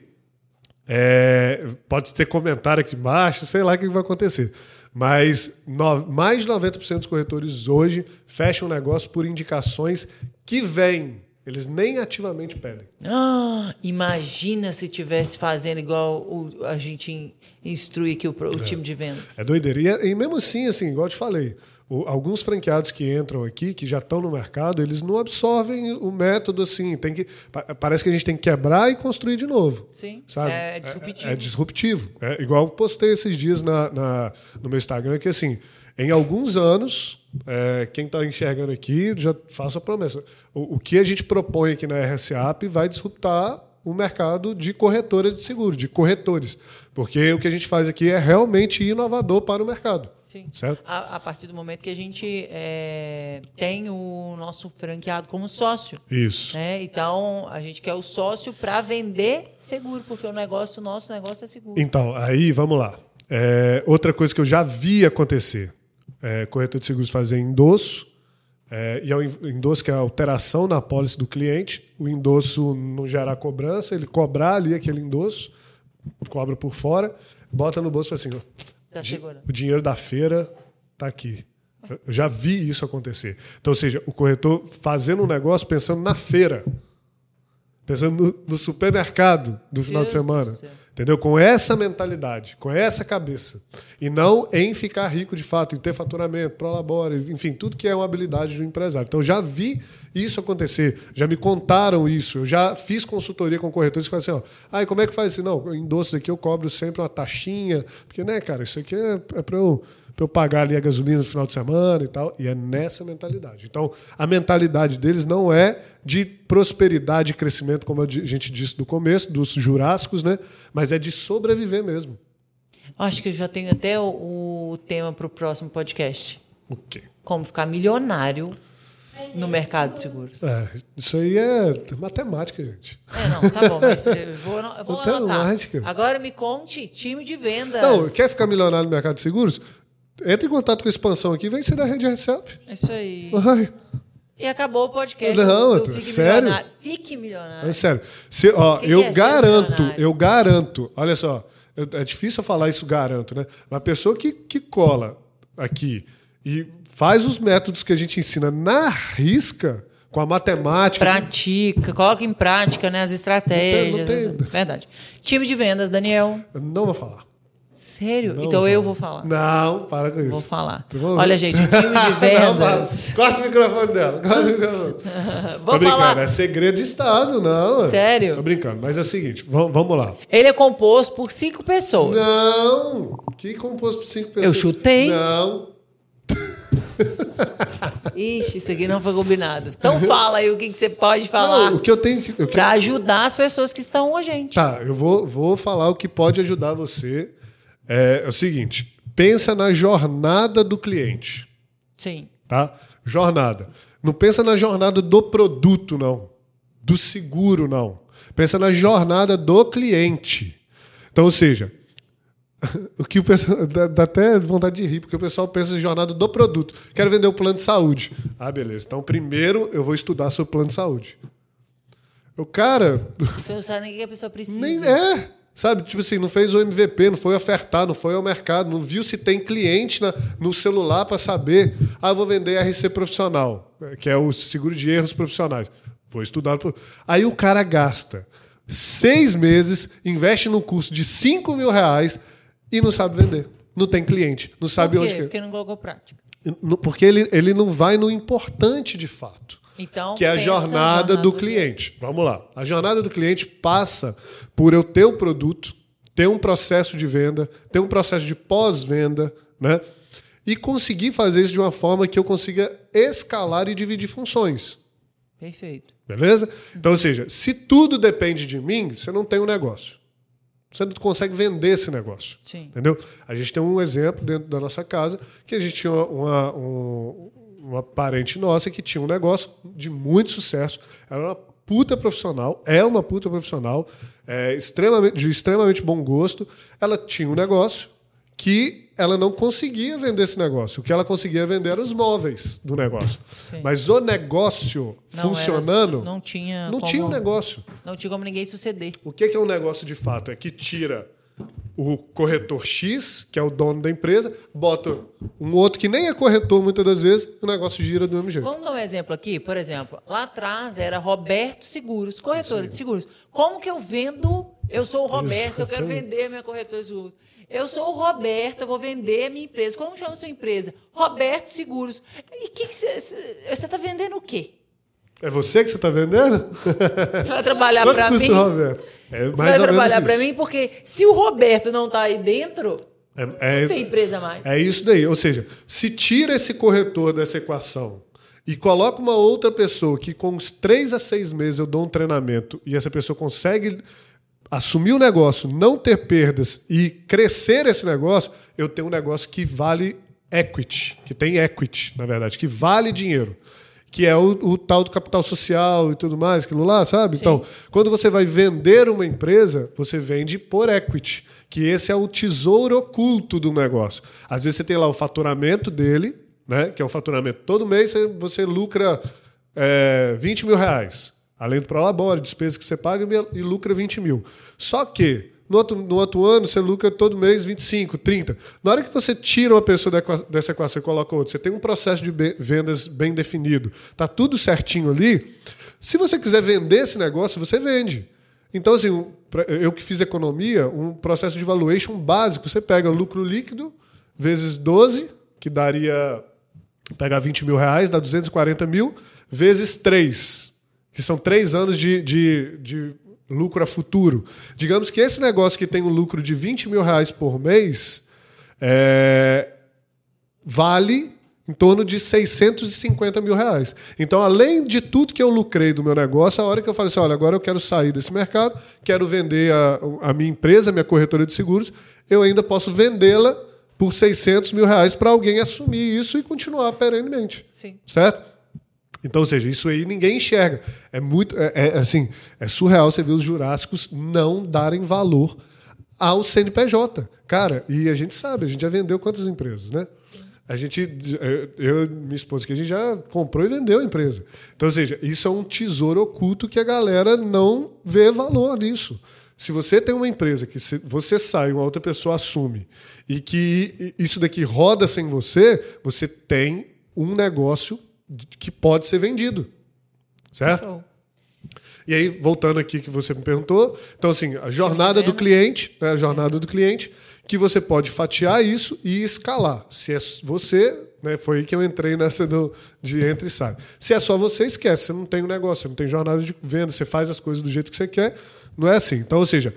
é, pode ter comentário aqui embaixo, sei lá o que vai acontecer. Mas no- mais de 90% dos corretores hoje fecham o negócio por indicações que vêm. Eles nem ativamente pedem. Ah, imagina se tivesse fazendo igual o- a gente in- instrui aqui o, o time de vendas. É doideira. E, e mesmo assim, assim, igual eu te falei, o- alguns franqueados que entram aqui, que já estão no mercado, eles não absorvem o método assim. Tem que, pa- parece que a gente tem que quebrar e construir de novo. Sim, Sabe? é disruptivo. É, é disruptivo. É igual eu postei esses dias na, na- no meu Instagram, que assim, em alguns anos, é, quem está enxergando aqui, já faço a promessa. O, o que a gente propõe aqui na RSAP vai disruptar o mercado de corretoras de seguro, de corretores. Porque o que a gente faz aqui é realmente inovador para o mercado. Sim. Certo? A, a partir do momento que a gente é, tem o nosso franqueado como sócio. Isso. Né? Então, a gente quer o sócio para vender seguro, porque o negócio, o nosso negócio é seguro. Então, aí vamos lá. É, outra coisa que eu já vi acontecer: é, corretor de seguros fazer endosso, é, e é o endosso que é a alteração na pólice do cliente, o endosso não gerar cobrança, ele cobrar ali aquele endosso, cobra por fora, bota no bolso e fala assim: Tá o dinheiro da feira está aqui. Eu já vi isso acontecer. Então, ou seja, o corretor fazendo um negócio pensando na feira, pensando no, no supermercado do final de Deus do semana. Entendeu? Com essa mentalidade, com essa cabeça. E não em ficar rico de fato, em ter faturamento, prolabore, enfim, tudo que é uma habilidade do empresário. Então, eu já vi isso acontecer, já me contaram isso, eu já fiz consultoria com corretores que falam assim: ó, ah, como é que faz isso? Não, em doce aqui eu cobro sempre uma taxinha, porque, né, cara, isso aqui é, é para eu, pra eu pagar ali a gasolina no final de semana e tal. E é nessa mentalidade. Então, a mentalidade deles não é de prosperidade e crescimento, como a gente disse no começo, dos jurássicos, né? Mas é de sobreviver mesmo. Acho que eu já tenho até o, o tema para o próximo podcast. O quê? Como ficar milionário no mercado de seguros? É, isso aí é matemática, gente. É, não, tá bom, mas [LAUGHS] eu vou, eu vou Matemática. Agora me conte, time de vendas. Não, quer ficar milionário no mercado de seguros? Entre em contato com a expansão aqui, vem ser da Rede Recep. É isso aí. Ai, E acabou o podcast. Não, do eu tô- Fique sério? Milionário. Fique milionário. é sério. Se, ó, que eu é ser garanto, eu garanto, olha só, eu- é difícil eu falar isso, garanto, né? Uma pessoa que, que cola aqui e faz os métodos que a gente ensina na risca, com a matemática. Pratica, coloca em prática né, as estratégias. Não tem- não tem- Verdade. Time de vendas, Daniel. Eu não vou falar. Sério? Não então eu vou falar. Não, para com isso. Vou falar. Olha, gente, time de [LAUGHS] Não, vendas. para. Corta o microfone dela. Corta o [LAUGHS] microfone. Vou Tô brincando, falar. é segredo de Estado, não. Sério? Tô brincando, mas é o seguinte, vamos, lá. Ele é composto por cinco pessoas. Não! Que composto por cinco pessoas? chutei. Não. [LAUGHS] Ixi, isso aqui não foi combinado. Então fala aí o que, que você pode falar Não, o que eu tenho que. eu para ajudar as pessoas que estão com a gente. Tá, eu vou, vou falar o que pode ajudar você. É, é o seguinte: pensa na jornada do cliente. Sim. tá? Jornada. Não pensa na jornada do produto, não. Do seguro, não. Pensa na jornada do cliente. Então, ou seja, [LAUGHS] o que o pessoal. Dá, dá até vontade de rir, porque o pessoal pensa em jornada do produto. Quero vender o plano de saúde. Ah, beleza. Então, primeiro eu vou estudar sobre o plano de saúde. O cara. Você não sabe nem o que a pessoa precisa. Nem é. Sabe, tipo assim, não fez o MVP, não foi ofertar, não foi ao mercado, não viu se tem cliente na- no celular para saber. Ah, vou vender RC profissional, que é o seguro de erros profissionais. Vou estudar. Aí o cara gasta seis meses, investe num curso de 5 mil reais e não sabe vender. Não tem cliente, não sabe Por onde quê? que. Porque não colocou prática. Porque ele, ele não vai no importante de fato Então, que é a jornada na do cliente. Vamos lá. A jornada do cliente passa por eu ter o produto, ter um processo de venda, ter um processo de pós-venda, né? E conseguir fazer isso de uma forma que eu consiga escalar e dividir funções. Perfeito. Beleza? Então, ou seja, se tudo depende de mim, você não tem um negócio. Você não consegue vender esse negócio. Sim. Entendeu? A gente tem um exemplo dentro da nossa casa que a gente tinha uma, um- uma parente nossa que tinha um negócio de muito sucesso. Era uma puta profissional, é uma puta profissional, é, extremamente, de extremamente bom gosto. Ela tinha um negócio que ela não conseguia vender esse negócio. O que ela conseguia vender eram os móveis do negócio. Sim. Mas o negócio Não funcionando, era- não tinha não como- tinha um negócio. Não tinha como ninguém suceder. O que que é um negócio de fato? É que tira o corretor X, que é o dono da empresa, bota um outro que nem é corretor muitas das vezes, o negócio gira do mesmo jeito. Vamos dar um exemplo aqui? Por exemplo, lá atrás era Roberto Seguros, corretora de seguros. Como que eu vendo? Eu sou o Roberto, eu quero Exatamente. vender minha corretora de seguros. Eu sou o Roberto, eu vou vender a minha empresa. Como chama a sua empresa? Roberto Seguros. E que que você está vendendo o quê? É você que você está vendendo? Você vai trabalhar para mim? o Roberto? É Você vai trabalhar para mim porque se o Roberto não está aí dentro, É, não tem empresa mais. É isso daí. Ou seja, se tira esse corretor dessa equação e coloca uma outra pessoa que com uns três a seis meses eu dou um treinamento e essa pessoa consegue assumir o negócio, não ter perdas e crescer esse negócio, eu tenho um negócio que vale equity, que tem equity, na verdade, que vale dinheiro. Que é o, o tal do capital social e tudo mais, aquilo lá, sabe? Então, quando você vai vender uma empresa, você vende por equity, que esse é o tesouro oculto do negócio. Às vezes você tem lá o faturamento dele, né? Que é o faturamento. Todo mês você, você lucra é, 20 mil reais. Além do prolabore, despesas que você paga e lucra 20 mil. Só que no outro, no outro ano você lucra todo mês 25, 30. Na hora que você tira uma pessoa dessa equação e coloca outra, você tem um processo de vendas bem definido. Tá tudo certinho ali. Se você quiser vender esse negócio, você vende. Então, assim, eu que fiz economia, um processo de valuation básico, você pega lucro líquido vezes 12, que daria pegar 20 mil reais, dá 240 mil, vezes 3, que são três anos de, de, de lucro a futuro. Digamos que esse negócio que tem um lucro de 20 mil reais por mês é, vale em torno de 650 mil reais. Então, além de tudo que eu lucrei do meu negócio, a hora que eu falei assim, olha, agora eu quero sair desse mercado, quero vender a, a minha empresa, a minha corretora de seguros, eu ainda posso vendê-la por 600 mil reais para alguém assumir isso e continuar perenemente. Sim. Certo? Então, ou seja, isso aí ninguém enxerga. É muito, é, é, assim, é surreal você ver os jurássicos não darem valor ao CNPJ. Cara, e a gente sabe, a gente já vendeu quantas empresas, né? A gente, eu e minha esposa, que a gente já comprou e vendeu a empresa. Então, ou seja, isso é um tesouro oculto que a galera não vê valor nisso. Se você tem uma empresa que você sai, uma outra pessoa assume, e que isso daqui roda sem você, você tem um negócio que pode ser vendido. Certo? Show. E aí, voltando aqui que você me perguntou, então assim, a jornada do cliente, né, a jornada do cliente, que você pode fatiar isso e escalar. Se é você, né, foi aí que eu entrei nessa do, de entra e sai. Se é só você, esquece, você não tem um negócio, você não tem jornada de venda, você faz as coisas do jeito que você quer, não é assim. Então, ou seja,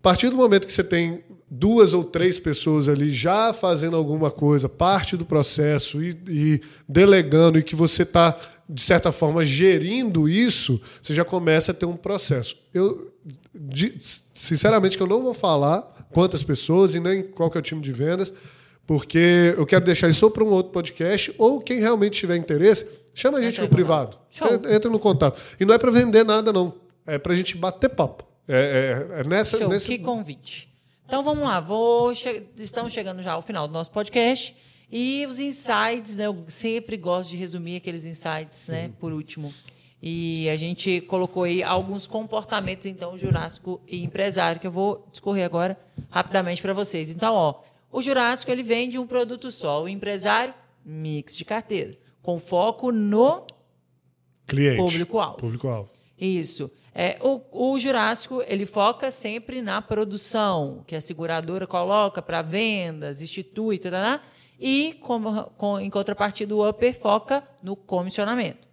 a partir do momento que você tem duas ou três pessoas ali já fazendo alguma coisa, parte do processo e, e delegando, e que você está, de certa forma, gerindo isso, você já começa a ter um processo. Eu, de, sinceramente, que eu não vou falar quantas pessoas e nem qual que é o time de vendas, porque eu quero deixar isso para um outro podcast, ou quem realmente tiver interesse, chama a gente no privado. Entra no contato. E não é para vender nada, não. É para a gente bater papo. É, é, é nessa, Show, nesse... Que convite. Então vamos lá, vou che... estamos chegando já ao final do nosso podcast e os insights, né? Eu sempre gosto de resumir aqueles insights, né? Por último. E a gente colocou aí alguns comportamentos, então, jurássico e empresário, que eu vou discorrer agora rapidamente para vocês. Então, ó, o jurássico ele vende um produto só, o empresário, mix de carteira, com foco no cliente, público-alvo. Público-alvo. Isso. É, o, o Jurássico ele foca sempre na produção, que a seguradora coloca para vendas, institui, tarará, e como, com, em contrapartida o Upper foca no comissionamento.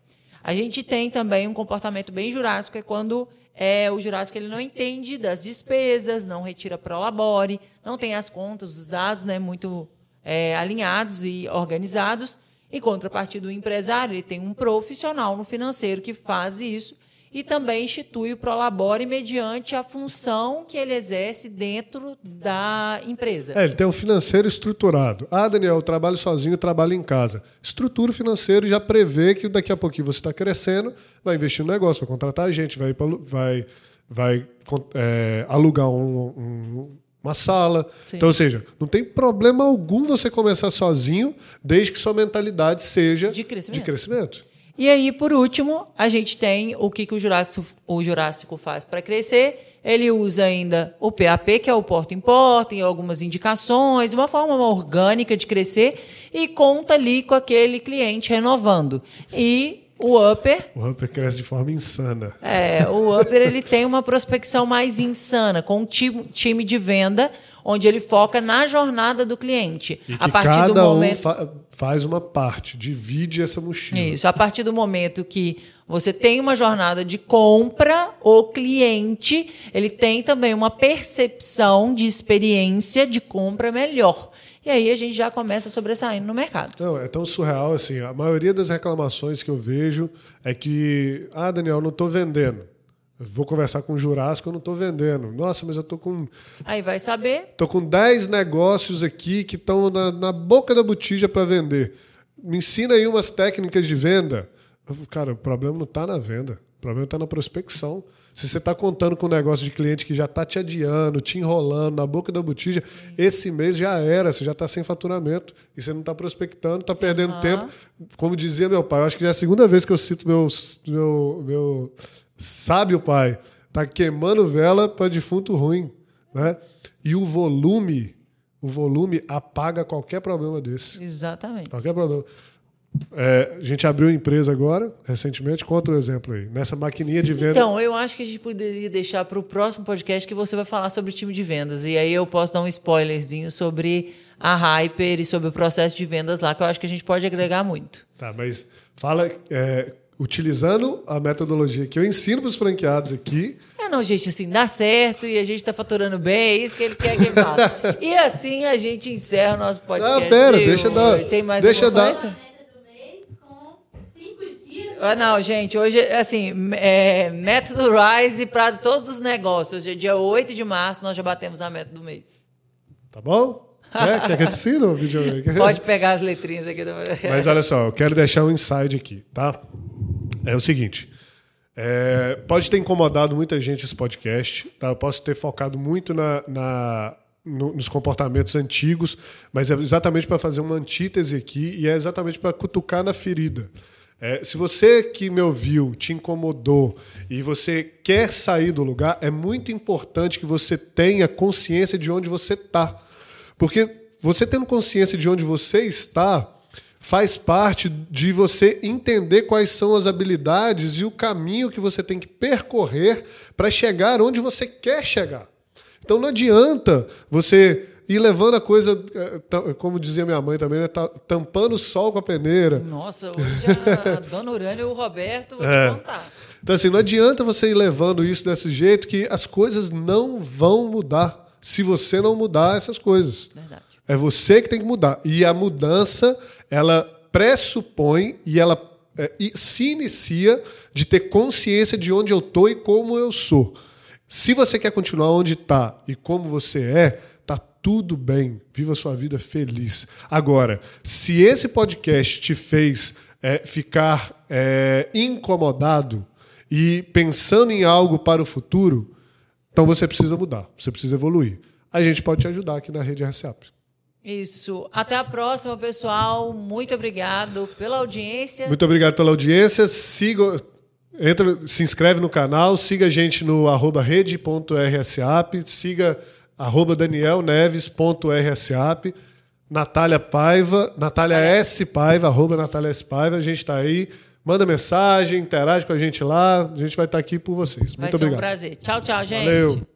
A gente tem também um comportamento bem jurássico, é quando é, o jurássico ele não entende das despesas, não retira pro labore, não tem as contas, os dados né, muito é, alinhados e organizados. Em contrapartida, o empresário ele tem um profissional no financeiro que faz isso e também institui o Prolabore mediante a função que ele exerce dentro da empresa. É, ele tem um financeiro estruturado. Ah, Daniel, eu trabalho sozinho, trabalho em casa. Estrutura o financeiro e já prevê que daqui a pouquinho você está crescendo, vai investir no negócio, vai contratar gente, vai, vai, vai é, alugar um, um uma sala. Sim. Então, ou seja, não tem problema algum você começar sozinho, desde que sua mentalidade seja de crescimento. De crescimento. E aí, por último, a gente tem o que, que o, Jurássico, o Jurássico faz para crescer. Ele usa ainda o PAP, que é o porta em porta, em algumas indicações, uma forma orgânica de crescer, e conta ali com aquele cliente renovando. E o Upper. O Upper cresce de forma insana. É, o Upper ele tem uma prospecção mais insana, com um time de venda onde ele foca na jornada do cliente. E a partir cada do momento um fa faz uma parte, divide essa mochila. Isso, a partir do momento que você tem uma jornada de compra, o cliente ele tem também uma percepção de experiência de compra melhor. E aí a gente já começa sobressaindo no mercado. Não, é tão surreal assim. A maioria das reclamações que eu vejo é que, ah, Daniel, não estou vendendo. Vou conversar com o Jurássico, eu não estou vendendo. Nossa, mas eu estou com. Aí vai saber. Estou com 10 negócios aqui que estão na, na, boca da botija para vender. Me ensina aí umas técnicas de venda. Cara, o problema não está na venda. O problema está na prospecção. Se você está contando com um negócio de cliente que já está te adiando, te enrolando na boca da botija, Sim. esse mês já era, você já está sem faturamento. E você não está prospectando, está perdendo uhum. tempo. Como dizia meu pai, eu acho que já é a segunda vez que eu cito meu, meu, meu Sabe o pai, tá queimando vela para defunto ruim, né? E o volume, o volume apaga qualquer problema desse. Exatamente. Qualquer problema. É, a gente abriu empresa agora, recentemente. Conta um exemplo aí. Nessa maquininha de venda. Então, eu acho que a gente poderia deixar para o próximo podcast que você vai falar sobre o time de vendas. E aí eu posso dar um spoilerzinho sobre a Hyper e sobre o processo de vendas lá, que eu acho que a gente pode agregar muito. Tá, mas fala. É, utilizando a metodologia que eu ensino para os franqueados aqui. É, não, gente, assim, dá certo e a gente está faturando bem, é isso que ele quer que faça. e assim a gente encerra o nosso podcast. Ah, pera, deixa eu dar. Tem mais deixa alguma coisa? Ah, não, gente, hoje, assim, é, método Rise para todos os negócios. Hoje é dia 8 de março, nós já batemos a meta do mês. Tá bom? Quer, quer que eu te ensine o vídeo? Pode pegar as letrinhas aqui. Mas olha só, eu quero deixar um insight aqui, tá? É o seguinte. É, pode ter incomodado muita gente esse podcast. Tá? Eu posso ter focado muito na, na no, nos comportamentos antigos, mas é exatamente para fazer uma antítese aqui e é exatamente para cutucar na ferida. É, se você que me ouviu te incomodou e você quer sair do lugar, é muito importante que você tenha consciência de onde você está. Porque você tendo consciência de onde você está, faz parte de você entender quais são as habilidades e o caminho que você tem que percorrer para chegar onde você quer chegar. Então não adianta você ir levando a coisa, eh, como dizia minha mãe também, né, tampando o sol com a peneira. Nossa, hoje a [LAUGHS] dona Urânia e o Roberto vou é. te contar. Então assim, não adianta você ir levando isso desse jeito que as coisas não vão mudar se você não mudar essas coisas. Verdade. É você que tem que mudar. E a mudança, ela pressupõe e ela é, se inicia de ter consciência de onde eu estou e como eu sou. Se você quer continuar onde está e como você é, tá tudo bem. Viva sua vida feliz. Agora, se esse podcast te fez é, ficar é, incomodado e pensando em algo para o futuro, então você precisa mudar, você precisa evoluir. A gente pode te ajudar aqui na rede RCAP. Isso. Até a próxima, pessoal. Muito obrigado pela audiência. Muito obrigado pela audiência. Siga, entra, se inscreve no canal, siga a gente no arroba rede.rsap, siga arroba danielneves.rsap, Natália Paiva, Natália S. Paiva, arroba Natália S. Paiva. A gente está aí. Manda mensagem, interage com a gente lá. A gente vai estar aqui por vocês. Vai Muito ser obrigado. um prazer. Tchau, tchau, gente. Valeu.